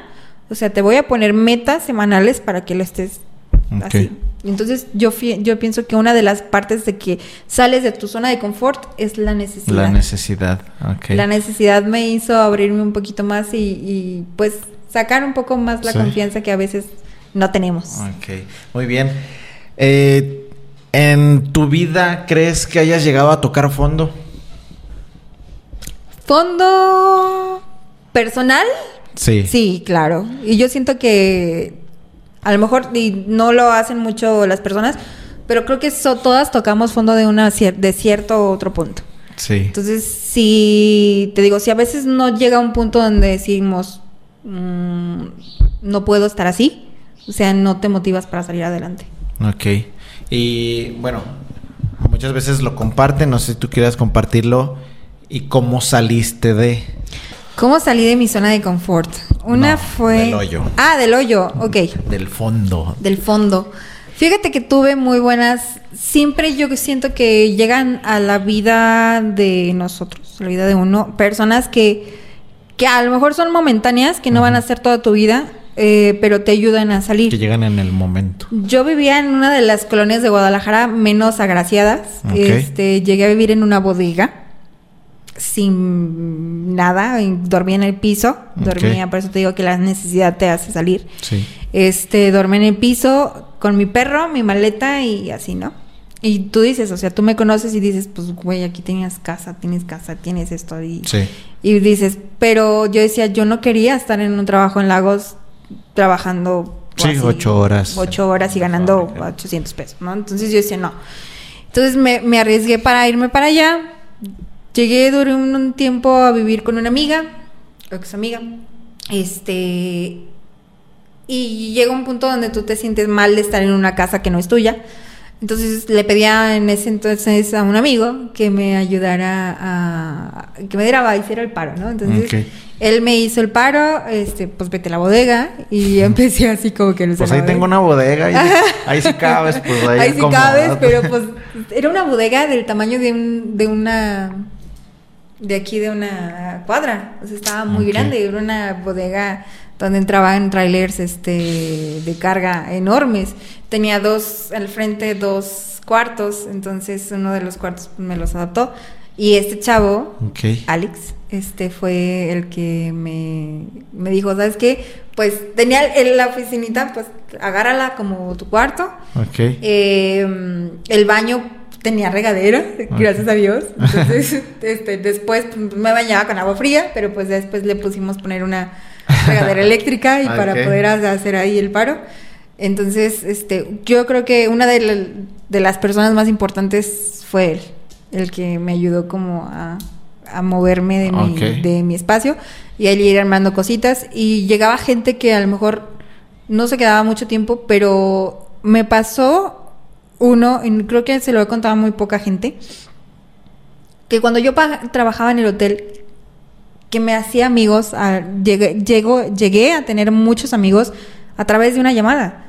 o sea, te voy a poner metas semanales para que lo estés así. Entonces, yo, yo pienso que una de las partes de que sales de tu zona de confort es la necesidad. La necesidad, ok. La necesidad me hizo abrirme un poquito más y, y pues sacar un poco más la confianza que a veces no tenemos. Ok, muy bien. Eh, ¿En tu vida crees que hayas llegado a tocar fondo? ¿Fondo personal? Sí. Sí, claro. Y yo siento que a lo mejor no lo hacen mucho las personas, pero creo que todas tocamos fondo de, una de cierto otro punto. Sí. Entonces, si te digo, si a veces no llega a un punto donde decimos, mm, no puedo estar así, o sea, no te motivas para salir adelante. Ok. Y bueno, muchas veces lo comparten, no sé si tú quieras compartirlo. ¿Y cómo saliste de...? ¿Cómo salí de mi zona de confort? Una fue... Del hoyo. Ah, del hoyo, ok. Del fondo. Del fondo. Fíjate que tuve muy buenas... Siempre yo siento que llegan a la vida de nosotros, a la vida de uno, personas que, que a lo mejor son momentáneas, que no van a ser toda tu vida, eh, pero te ayudan a salir. Que llegan en el momento. Yo vivía en una de las colonias de Guadalajara menos agraciadas. Este, llegué a vivir en una bodega sin nada, dormía en el piso, dormía, por eso te digo que la necesidad te hace salir. Sí. Este, dormí en el piso con mi perro, mi maleta y así, ¿no? Y tú dices, o sea, tú me conoces y dices, pues, güey, aquí tenías casa, tienes casa, tienes esto. Y, sí. y dices, pero yo decía, yo no quería estar en un trabajo en Lagos trabajando. Sí, ocho horas. Ocho horas y ganando 800 pesos, ¿no? Entonces yo decía, no. Entonces me, me arriesgué para irme para allá. Llegué, duré un, tiempo a vivir con una amiga, ex amiga. Este. Y llega un punto donde tú te sientes mal de estar en una casa que no es tuya. Entonces le pedía en ese entonces a un amigo que me ayudara a. que me diera, hiciera el paro, ¿no? Entonces él me hizo el paro, este, pues vete a la bodega y empecé así como que. Pues ahí tengo una bodega y ahí sí cabes, pues ahí. Ahí sí cabes, pero pues era una bodega del tamaño de, un, de una. de aquí de una cuadra. O sea, estaba muy grande, era una bodega donde entraban trailers este, de carga enormes. Tenía dos, al frente dos cuartos, entonces uno de los cuartos me los adaptó. Y este chavo, Alex, este fue el que me, me dijo, ¿sabes qué? Pues tenía la oficinita, pues agárrala como tu cuarto. Eh, el baño tenía regadera, gracias a Dios. Entonces, este, después me bañaba con agua fría, pero pues después le pusimos poner una regadera eléctrica y para poder hacer ahí el paro. Entonces, este, yo creo que una de, las personas más importantes fue él, el que me ayudó como a, moverme de, mi, de mi espacio y a ir armando cositas. Y llegaba gente que a lo mejor no se quedaba mucho tiempo, pero me pasó uno, y creo que se lo he contado a muy poca gente, que cuando yo trabajaba en el hotel, que me hacía amigos, llegué, llegué a tener muchos amigos a través de una llamada.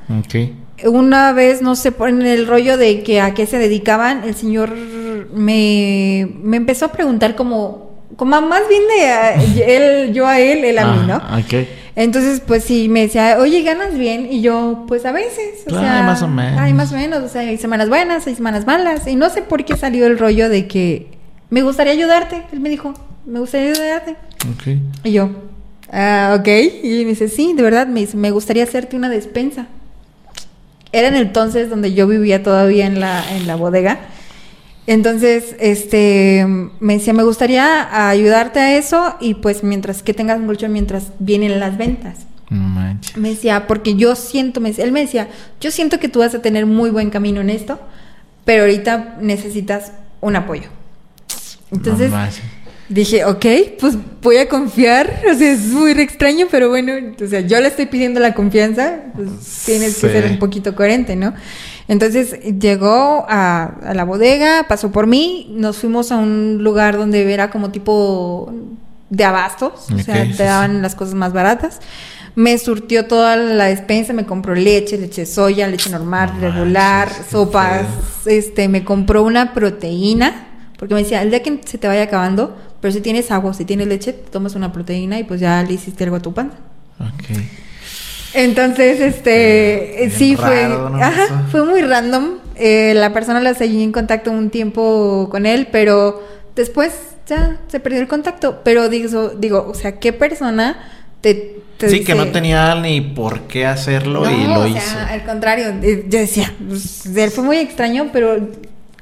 Una vez, no sé, en el rollo de que a qué se dedicaban, el señor me, me empezó a preguntar como, como más bien de él, yo a él, él a mí, ¿no? Ah, ok. Entonces, pues sí, me decía, oye, ¿ganas bien? Y yo, pues a veces. O sea, más o menos. Hay más o menos, o sea, hay semanas buenas, hay semanas malas. Y no sé por qué salió el rollo de que me gustaría ayudarte. Él me dijo, me gustaría ayudarte. Ok. Y yo, ah, ok. Y me dice, sí, de verdad, me me gustaría hacerte una despensa. Era en el entonces donde yo vivía todavía en la, en la bodega. Entonces, este, me decía, me gustaría ayudarte a eso y pues mientras que tengas un colchón mientras vienen las ventas. Me decía, porque yo siento, me él me decía, yo siento que tú vas a tener muy buen camino en esto, pero ahorita necesitas un apoyo. Entonces, dije, ok, pues voy a confiar. O sea, es muy extraño, pero bueno, o sea, yo le estoy pidiendo la confianza, pues tienes que ser un poquito coherente, ¿no? Entonces llegó a, la bodega, pasó por mí, nos fuimos a un lugar donde era como tipo de abastos, o sea, te daban las cosas más baratas. Me surtió toda la despensa, me compró leche, leche de soya, leche normal, regular, sopas, este, me compró una proteína, porque me decía, el día que se te vaya acabando, pero si tienes agua, si tienes leche, tomas una proteína y pues ya le hiciste algo a tu pan. Ok. Entonces, este, sí fue, ajá, fue muy random. Eh, la persona la seguí en contacto un tiempo con él, pero después ya se perdió el contacto. Pero digo, digo, o sea, ¿qué persona te, sí, que no tenía ni por qué hacerlo y lo o hizo. Sea, al contrario, eh, yo decía, pues, él fue muy extraño, pero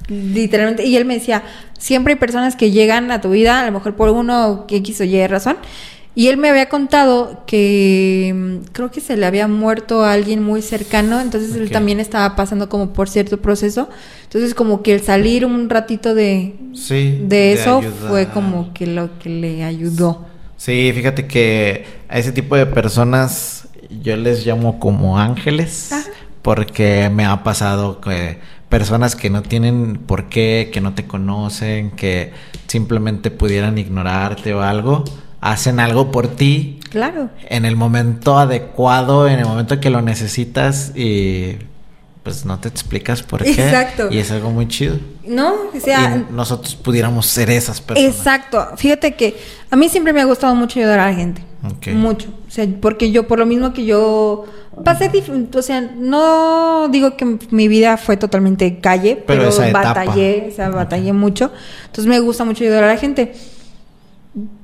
literalmente, y él me decía, siempre hay personas que llegan a tu vida, a lo mejor por uno que X o Y razón, y él me había contado que mm, creo que se le había muerto a alguien muy cercano, entonces él también estaba pasando como por cierto proceso. Entonces como que el salir un ratito de, de eso fue como que lo que le ayudó. Sí, fíjate que a ese tipo de personas yo les llamo como ángeles, porque me ha pasado que personas que no tienen por qué, que no te conocen, que simplemente pudieran ignorarte o algo hacen algo por ti. Claro. En el momento adecuado, en el momento que lo necesitas y pues no te explicas por qué. Exacto. Y es algo muy chido. No, o sea. nosotros pudiéramos ser esas personas. Exacto. Fíjate que a mí siempre me ha gustado mucho ayudar a la gente. Mucho. O sea, porque yo, por lo mismo que yo pasé, o sea, no digo que mi vida fue totalmente calle, pero, pero batallé, o sea, batallé mucho. Entonces me gusta mucho ayudar a la gente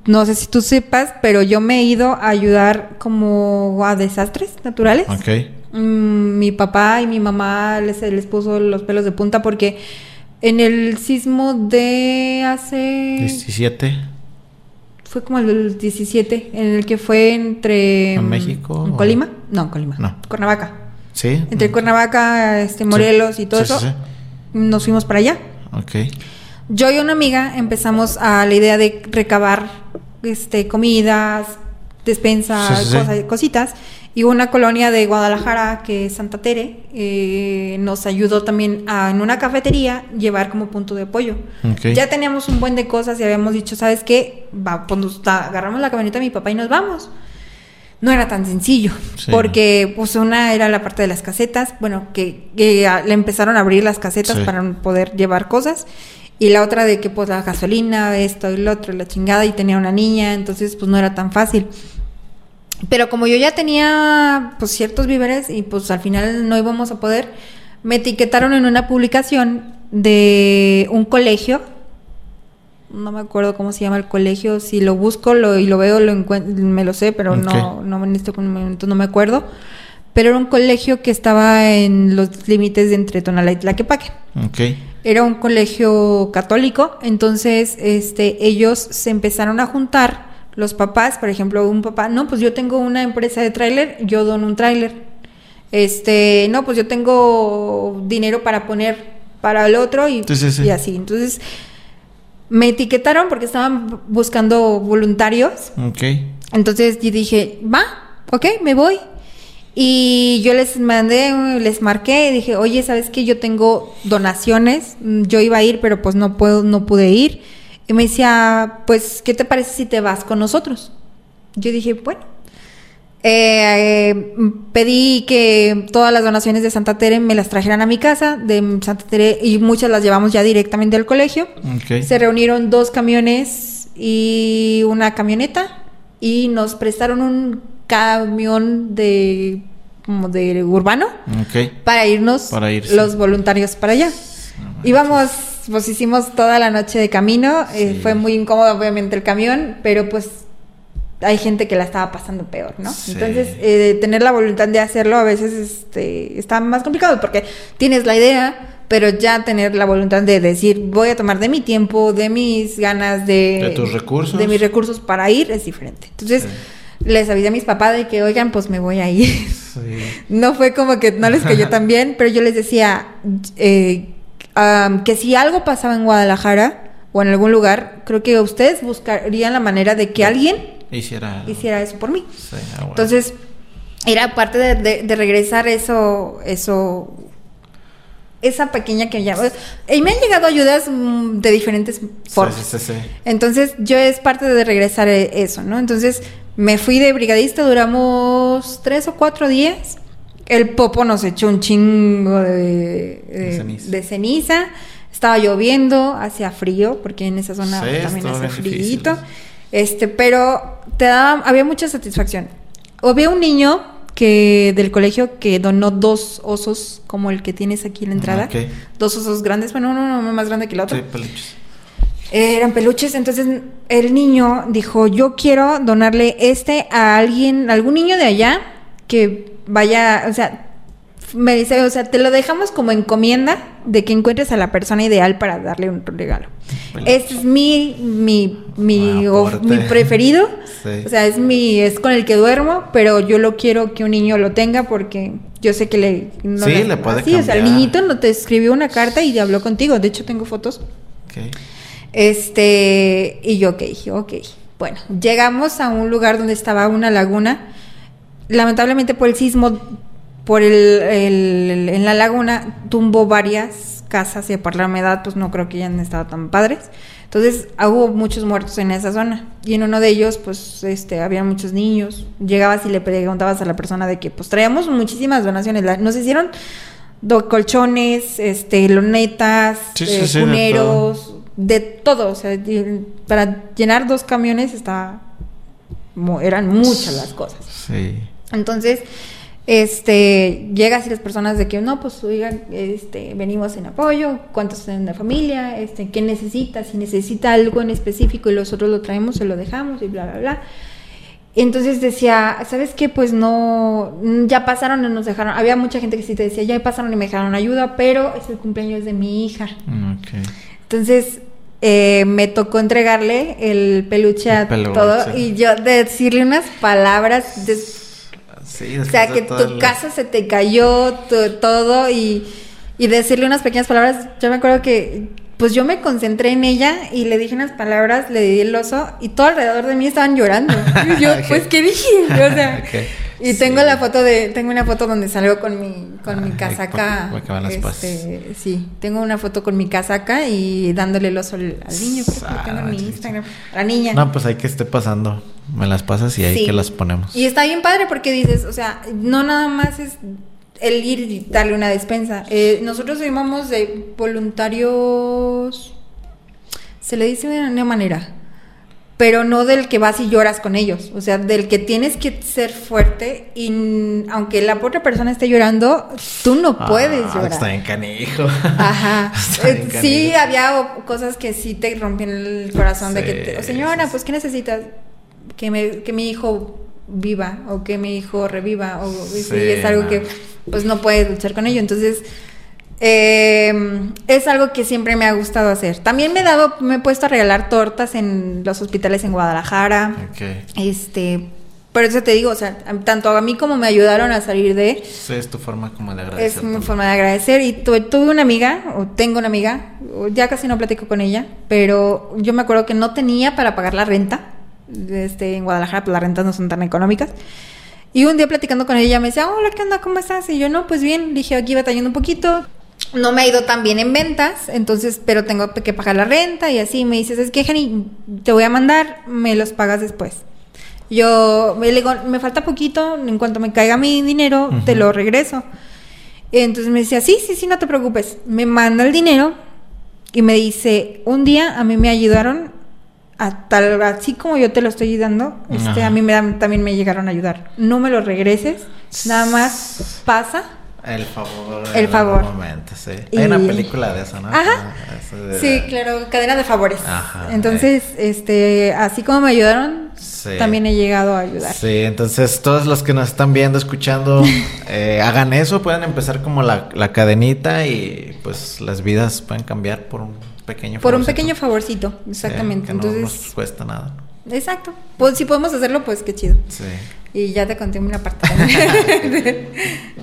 no sé si tú sepas, pero yo me he ido a ayudar como a desastres naturales. Ok. Mm, mi papá y mi mamá les, les puso los pelos de punta porque en el sismo de hace... 17. Fue como el 17, en el que fue entre... ¿En México? ¿En Colima? No, en Colima. No. Cuernavaca. Sí. Entre Cuernavaca, este, Morelos y todo eso. Nos fuimos para allá. Ok yo y una amiga empezamos a la idea de recabar este, comidas, despensas, cositas. Y una colonia de Guadalajara, que es Santa Tere, eh, nos ayudó también a, en una cafetería, llevar como punto de apoyo. Ya teníamos un buen de cosas y habíamos dicho, ¿sabes qué? Va, pues, agarramos la camioneta de mi papá y nos vamos. No era tan sencillo, porque pues una era la parte de las casetas, bueno, que, le empezaron a abrir las casetas para poder llevar cosas y la otra de que pues la gasolina, esto y lo otro, la chingada, y tenía una niña, entonces pues no era tan fácil. Pero como yo ya tenía pues ciertos víveres y pues al final no íbamos a poder, me etiquetaron en una publicación de un colegio, no me acuerdo cómo se llama el colegio, si lo busco lo, y lo veo, lo me lo sé, pero no, no en este momento no me acuerdo. Pero era un colegio que estaba en los límites de entre Tonalá y Tlaquepaque. Okay era un colegio católico, entonces este, ellos se empezaron a juntar, los papás, por ejemplo, un papá, no, pues yo tengo una empresa de tráiler, yo dono un tráiler. Este, no, pues yo tengo dinero para poner para el otro y, y así. Entonces, me etiquetaron porque estaban buscando voluntarios. Ok. Entonces yo dije, va, ok, me voy. Y yo les mandé, les marqué y dije, oye, ¿sabes qué? Yo tengo donaciones, yo iba a ir, pero pues no puedo, no pude ir. Y me decía, pues, ¿qué te parece si te vas con nosotros? Yo dije, bueno. Eh, pedí que todas las donaciones de Santa Tere me las trajeran a mi casa, de Santa Tere, y muchas las llevamos ya directamente al colegio. Se reunieron dos camiones y una camioneta y nos prestaron un camión de como de urbano para irnos los voluntarios para allá. Íbamos, pues hicimos toda la noche de camino, eh, fue muy incómodo obviamente el camión, pero pues hay gente que la estaba pasando peor, ¿no? Entonces, eh, tener la voluntad de hacerlo a veces este, está más complicado porque tienes la idea, pero ya tener la voluntad de decir, voy a tomar de mi tiempo, de mis ganas, de... De tus recursos. De mis recursos para ir, es diferente. Entonces, les avisé a mis papás de que, oigan, pues me voy a ir. no fue como que no les cayó tan bien, pero yo les decía eh, que si algo pasaba en Guadalajara o en algún lugar, creo que ustedes buscarían la manera de que alguien hiciera, hiciera eso por mí. Ah, Entonces, era parte de, regresar eso, eso, esa pequeña que ya... Y me han llegado ayudas mm, de diferentes formas. Entonces, yo es parte de regresar e, eso, ¿no? Entonces, me fui de brigadista, duramos tres o cuatro días. El popo nos echó un chingo de, de, ceniza. Estaba lloviendo, hacía frío, porque en esa zona también hace frío. Este, pero te daba, había mucha satisfacción. Había un niño que del colegio que donó dos osos como el que tienes aquí en la entrada. Dos osos grandes, bueno, uno, más grande que el otro. Sí, peluches. eran peluches, entonces el niño dijo, yo quiero donarle este a alguien, algún niño de allá que vaya, o sea, me dice, o sea, te lo dejamos como encomienda de que encuentres a la persona ideal para darle un regalo. Este es mi, mi, mi, mi preferido. O sea, es mi, es con el que duermo, pero yo lo quiero que un niño lo tenga porque yo sé que le, sí, le, puede sí, o sea, el niñito no te escribió una carta y habló contigo. De hecho, tengo fotos. Este, y yo, ok, ok. Bueno, llegamos a un lugar donde estaba una laguna. Lamentablemente por el sismo por el, en la laguna tumbó varias casas y por la humedad pues no creo que hayan estado tan padres. Entonces hubo muchos muertos en esa zona y en uno de ellos pues este había muchos niños. Llegabas y le preguntabas a la persona de que pues traíamos muchísimas donaciones. Nos hicieron do colchones, este lonetas, eh, cuneros, de todo. O sea, para llenar dos camiones está eran muchas las cosas. Sí. Entonces este, llegas y las personas de que no, pues oigan, este, venimos en apoyo, cuántos tienen de familia, este, qué necesita, si necesita algo en específico y nosotros lo traemos, se lo dejamos y bla, bla, bla. Entonces decía, ¿sabes qué? Pues no, ya pasaron y nos dejaron. Había mucha gente que sí te decía, ya pasaron y me dejaron ayuda, pero es el cumpleaños de mi hija. Mm, Entonces eh, me tocó entregarle el peluche a todo y yo decirle unas palabras. De, o sea, que tu casa se te cayó todo y, y decirle unas pequeñas palabras. Yo me acuerdo que pues yo me concentré en ella y le dije unas palabras, le di el oso y todo alrededor de mí estaban llorando. Y yo, pues, ¿qué dije? O sea, y tengo la foto de, tengo una foto donde salgo con mi, con mi casaca. Este, sí, tengo una foto con mi casaca y dándole el oso al, niño, tengo en mi Instagram. La niña. No, pues hay que esté pasando. Me las pasas y ahí que las ponemos. Y está bien padre porque dices, o sea, no nada más es el ir y darle una despensa. Eh, nosotros llamamos de voluntarios, se le dice de una manera, pero no del que vas y lloras con ellos, o sea, del que tienes que ser fuerte y aunque la otra persona esté llorando, tú no ah, puedes llorar. Está en canijo. Ajá. Eh, sí, había cosas que sí te rompían el corazón de que, oh, señora, pues ¿qué necesitas? Que, me, que mi hijo viva o que mi hijo reviva o sí, es algo que pues no puedes luchar con ello. Entonces, eh, es algo que siempre me ha gustado hacer. También me he dado, me he puesto a regalar tortas en los hospitales en Guadalajara. Este, por eso te digo, o sea, tanto a mí como me ayudaron a salir de... Es tu forma como de agradecer. Es mi forma de agradecer. Y tuve, tuve, una amiga, o tengo una amiga, ya casi no platico con ella, pero yo me acuerdo que no tenía para pagar la renta. Este, en Guadalajara, pues las rentas no son tan económicas. Y un día platicando con ella me decía, hola, ¿qué onda? ¿Cómo estás? Y yo, no, pues bien, dije, aquí batallando un poquito. No me ha ido tan bien en ventas, entonces, pero tengo que pagar la renta y así. Me dices, es que, Jenny, te voy a mandar, me los pagas después. Yo le digo, me falta poquito, en cuanto me caiga mi dinero, te lo regreso. Entonces me decía, sí, sí, sí, no te preocupes. Me manda el dinero y me dice, un día a mí me ayudaron, a tal, así como yo te lo estoy ayudando, este, a mí me, también me llegaron a ayudar. No me lo regreses, nada más pasa el favor. El favor. Momento, sí. Hay una película de eso, ¿no? Ajá. Ah, sí, claro, cadena de favores. Ajá. Entonces, este, así como me ayudaron, también he llegado a ayudar. Sí, entonces todos los que nos están viendo, escuchando, eh, hagan eso, pueden empezar como la, la, cadenita y pues las vidas pueden cambiar por un pequeño Por un pequeño favorcito, exactamente. entonces, no nos cuesta nada. Exacto. Pues si podemos hacerlo, pues qué chido. Sí. Y ya te conté una parte.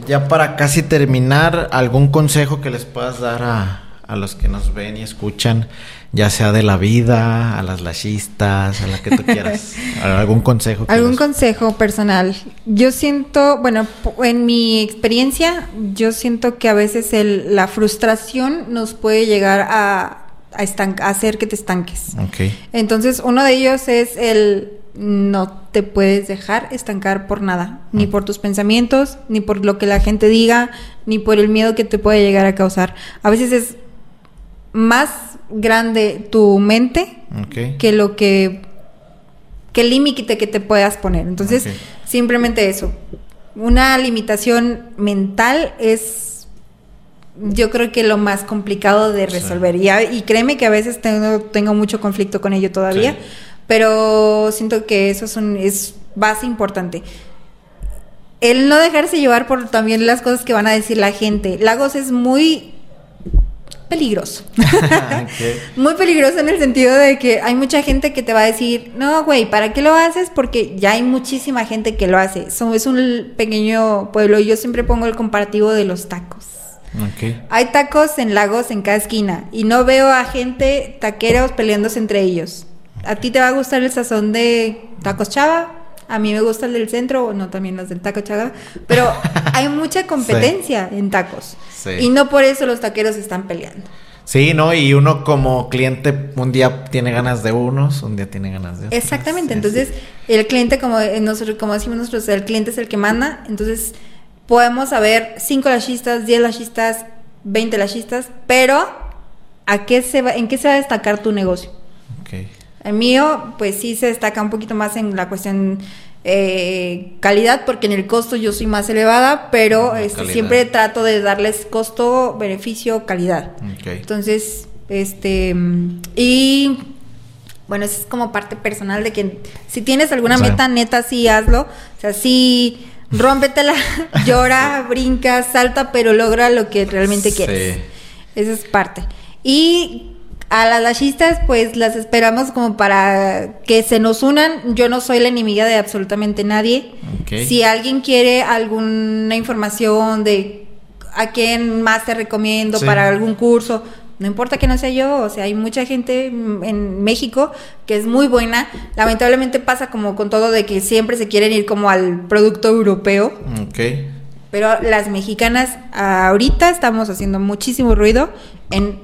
ya para casi terminar, ¿algún consejo que les puedas dar a, a, los que nos ven y escuchan, ya sea de la vida, a las lashistas, a la que tú quieras? ¿Algún consejo? ¿Algún consejo personal? Yo siento, bueno, en mi experiencia, yo siento que a veces el, la frustración nos puede llegar a, a, hacer que te estanques. Okay. Entonces, uno de ellos es el no te puedes dejar estancar por nada, ni por tus pensamientos, ni por lo que la gente diga, ni por el miedo que te puede llegar a causar. A veces es más grande tu mente que lo que que el límite que te puedas poner. Entonces, simplemente eso. Una limitación mental es yo creo que lo más complicado de resolver. Y, créeme que a veces tengo, tengo mucho conflicto con ello todavía. Pero siento que eso es, un, es base importante. El no dejarse llevar por también las cosas que van a decir la gente. Lagos es muy peligroso. Muy peligroso en el sentido de que hay mucha gente que te va a decir, no, güey, ¿para qué lo haces? Porque ya hay muchísima gente que lo hace. es un pequeño pueblo. Yo siempre pongo el comparativo de los tacos. Hay tacos en lagos en cada esquina y no veo a gente taqueros peleándose entre ellos a ti te va a gustar el sazón de tacos chava, a mí me gusta el del centro, no también los del taco chava, pero hay mucha competencia en tacos. Y no por eso los taqueros están peleando. Sí, ¿no? Y uno como cliente un día tiene ganas de unos, un día tiene ganas de otros. Exactamente, entonces el cliente, como, nosotros, como decimos nosotros, el cliente es el que manda, entonces podemos saber cinco lashistas, 10 lashistas, 20 lashistas, pero ¿a qué se va, ¿en qué se va a destacar tu negocio? Okay. El mío, pues sí se destaca un poquito más en la cuestión eh, calidad, porque en el costo yo soy más elevada, pero este, siempre trato de darles costo, beneficio, calidad. Entonces, este, y bueno, eso es como parte personal de que si tienes alguna meta, neta, sí hazlo. O sea, sí, rómpetela, llora, brinca, salta, pero logra lo que realmente quieres. Esa es parte. Y a las lashistas, pues las esperamos como para que se nos unan. Yo no soy la enemiga de absolutamente nadie. Si alguien quiere alguna información de a quién más te recomiendo para algún curso, no importa que no sea yo, o sea, hay mucha gente en México que es muy buena. Lamentablemente pasa como con todo de que siempre se quieren ir como al producto europeo. Pero las mexicanas ahorita estamos haciendo muchísimo ruido en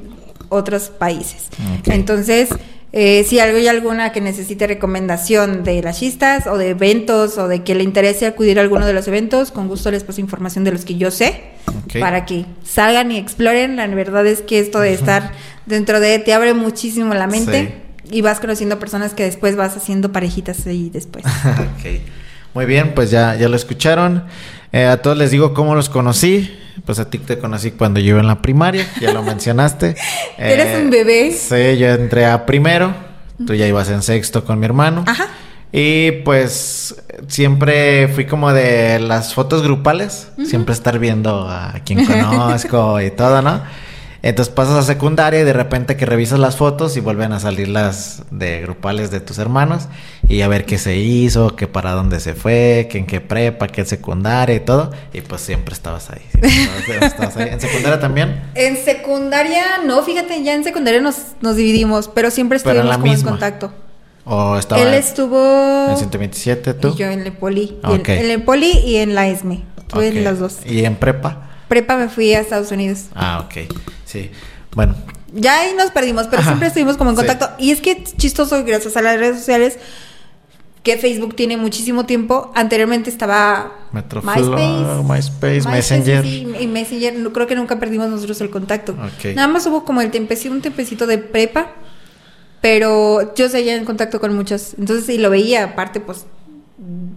otros países. Entonces, eh, si algo y alguna que necesite recomendación de las chistas o de eventos o de que le interese acudir a alguno de los eventos, con gusto les paso información de los que yo sé para que salgan y exploren. La verdad es que esto de estar dentro de te abre muchísimo la mente y vas conociendo personas que después vas haciendo parejitas ahí después. Muy bien, pues ya, ya lo escucharon. Eh, a todos les digo cómo los conocí. Pues a ti te conocí cuando yo iba en la primaria, ya lo mencionaste. ¿Eres un bebé? Sí, yo entré a primero, tú ya ibas en sexto con mi hermano. Ajá. Y pues siempre fui como de las fotos grupales, siempre estar viendo a quien conozco y todo, ¿no? Entonces pasas a secundaria y de repente que revisas las fotos y vuelven a salir las de grupales de tus hermanos y a ver qué se hizo, qué para dónde se fue, qué en qué prepa, qué secundaria y todo. Y pues siempre estabas ahí. ¿En secundaria también? En secundaria, no, fíjate, ya en secundaria nos, nos dividimos, pero siempre estuvimos en, en contacto. ¿O estaba Él estuvo... En 127, ¿tú? Y yo en el Poli. En, el Poli y en la ESME. Estuve en las dos. ¿Y en prepa? Prepa me fui a Estados Unidos. Ah, ok. Sí, bueno. Ya ahí nos perdimos, pero siempre estuvimos como en contacto. Y es que chistoso, gracias a las redes sociales, que Facebook tiene muchísimo tiempo. Anteriormente estaba MySpace, MySpace, Messenger. y Messenger, creo que nunca perdimos nosotros el contacto. Nada más hubo como el tempecito, un tempecito de prepa, pero yo seguía en contacto con muchos. Entonces, y lo veía, aparte, pues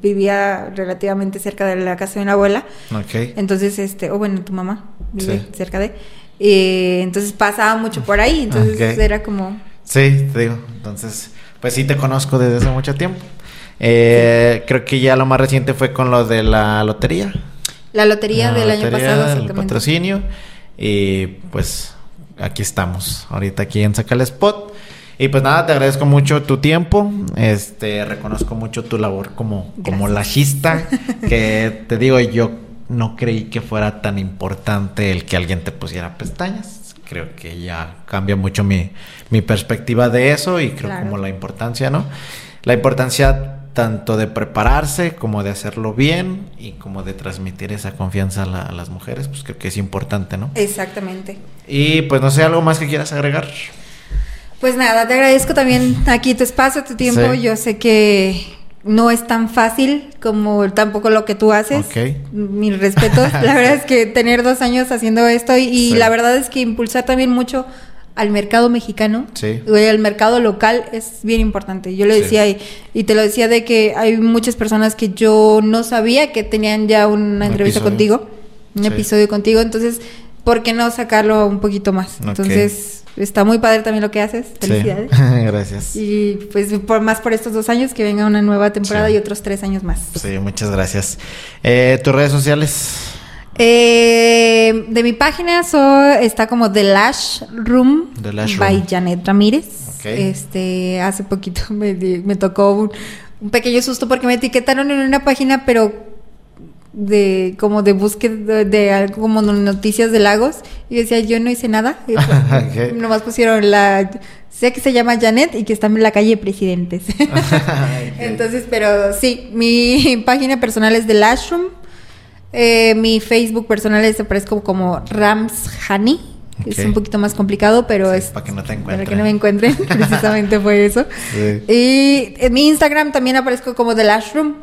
vivía relativamente cerca de la casa de una abuela. Entonces, este, o bueno, tu mamá vive cerca de. Eh, entonces pasaba mucho por ahí, entonces era como... Sí, te digo, entonces, pues sí te conozco desde hace mucho tiempo. Eh, creo que ya lo más reciente fue con lo de la lotería. La lotería del año pasado. El patrocinio. Y pues aquí estamos, ahorita aquí en Saca el Spot. Y pues nada, te agradezco mucho tu tiempo. Este, reconozco mucho tu labor como, como lajista. que te digo, yo no creí que fuera tan importante el que alguien te pusiera pestañas. Creo que ya cambia mucho mi, mi perspectiva de eso y creo como la importancia, ¿no? La importancia tanto de prepararse como de hacerlo bien y como de transmitir esa confianza a, las mujeres, pues creo que es importante, ¿no? Exactamente. Y pues no sé, algo más que quieras agregar. Pues nada, te agradezco también aquí tu espacio, tu tiempo. Yo sé que no es tan fácil como tampoco lo que tú haces. Ok. Mis respetos. la verdad es que tener dos años haciendo esto y, la verdad es que impulsar también mucho al mercado mexicano, sí. al mercado local es bien importante. Yo le decía y, te lo decía de que hay muchas personas que yo no sabía que tenían ya una entrevista contigo, un episodio contigo, entonces, ¿por qué no sacarlo un poquito más? Entonces, está muy padre también lo que haces. Felicidades. gracias. Y pues por más por estos dos años que venga una nueva temporada y otros tres años más. Sí, muchas gracias. Eh, ¿Tus redes sociales? Eh, de mi página está como The Lash Room by Janet Ramírez. Este, hace poquito me, me tocó un, pequeño susto porque me etiquetaron en una página, pero de como de búsqueda de, algo como noticias de lagos y decía yo no hice nada y nomás pusieron la sé que se llama Janet y que está en la calle Presidentes. Entonces pero sí mi página personal es The Lash Room. Eh, mi Facebook personal es aparezco como Rams Honey. Es un poquito más complicado, pero es para que no te encuentren. Para que no me encuentren, precisamente fue eso. Y en mi Instagram también aparezco como The Last Room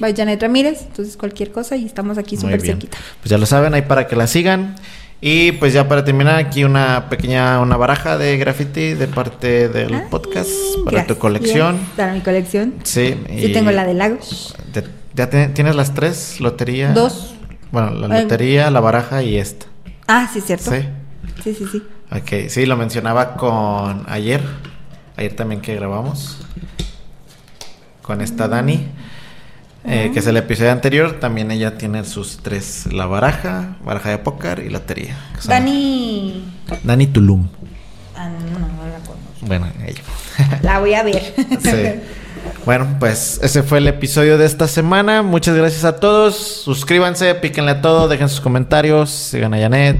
by Janet Ramírez. Entonces cualquier cosa y estamos aquí súper cerquita. Pues ya lo saben, ahí para que la sigan. Y pues ya para terminar aquí una pequeña una baraja de graffiti de parte del podcast para tu colección. Para mi colección. Sí. Sí tengo la de Lagos. ¿Ya tienes las tres? Lotería. Dos. Bueno, la lotería, la baraja y esta. Ah, sí, cierto. Sí. Sí, sí, sí. Ok, sí, lo mencionaba con ayer. Ayer también que grabamos. Con esta mm. Dani. Eh, que es el episodio anterior. También ella tiene sus tres: la baraja, baraja de póker y lotería. Dani. Dani Tulum. Ah, no, no, no la conozco. Bueno, ella. La voy a ver. sí. Bueno, pues ese fue el episodio de esta semana. Muchas gracias a todos. Suscríbanse, píquenle a todo, dejen sus comentarios, sigan a Janet,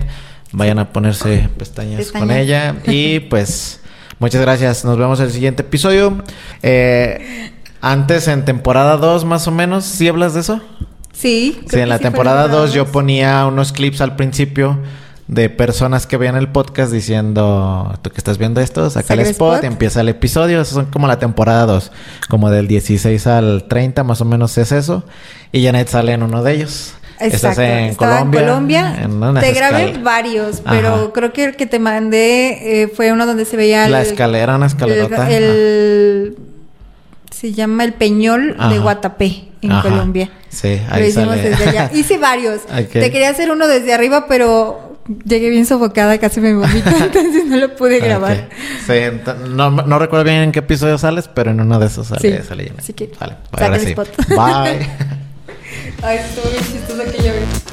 vayan a ponerse pestañas, con ella. Y pues, muchas gracias. Nos vemos en el siguiente episodio. Eh, antes, en temporada 2, más o menos, ¿sí hablas de eso? Sí. Sí, en la temporada 2 yo ponía unos clips al principio de personas que vean el podcast diciendo, tú que estás viendo esto, saca el spot, empieza el episodio, eso son como la temporada 2, como del 16 al 30 más o menos es eso, y Janet sale en uno de ellos. Exacto. Estás en Colombia. En Colombia. te grabé varios, pero creo que el que te mandé eh, fue uno donde se veía la escalera, una escalerota. El, se llama el Peñol de Guatapé en Colombia. Sí, ahí Lo hicimos desde allá. Hice varios. Te quería hacer uno desde arriba, pero llegué bien sofocada, casi me vomito, entonces no lo pude grabar. Sí, no, no, recuerdo bien en qué episodio sales, pero en uno de esos sale, sí. sale Así que, vale. Bye. Ay, estuvo bien chistoso que yo vi.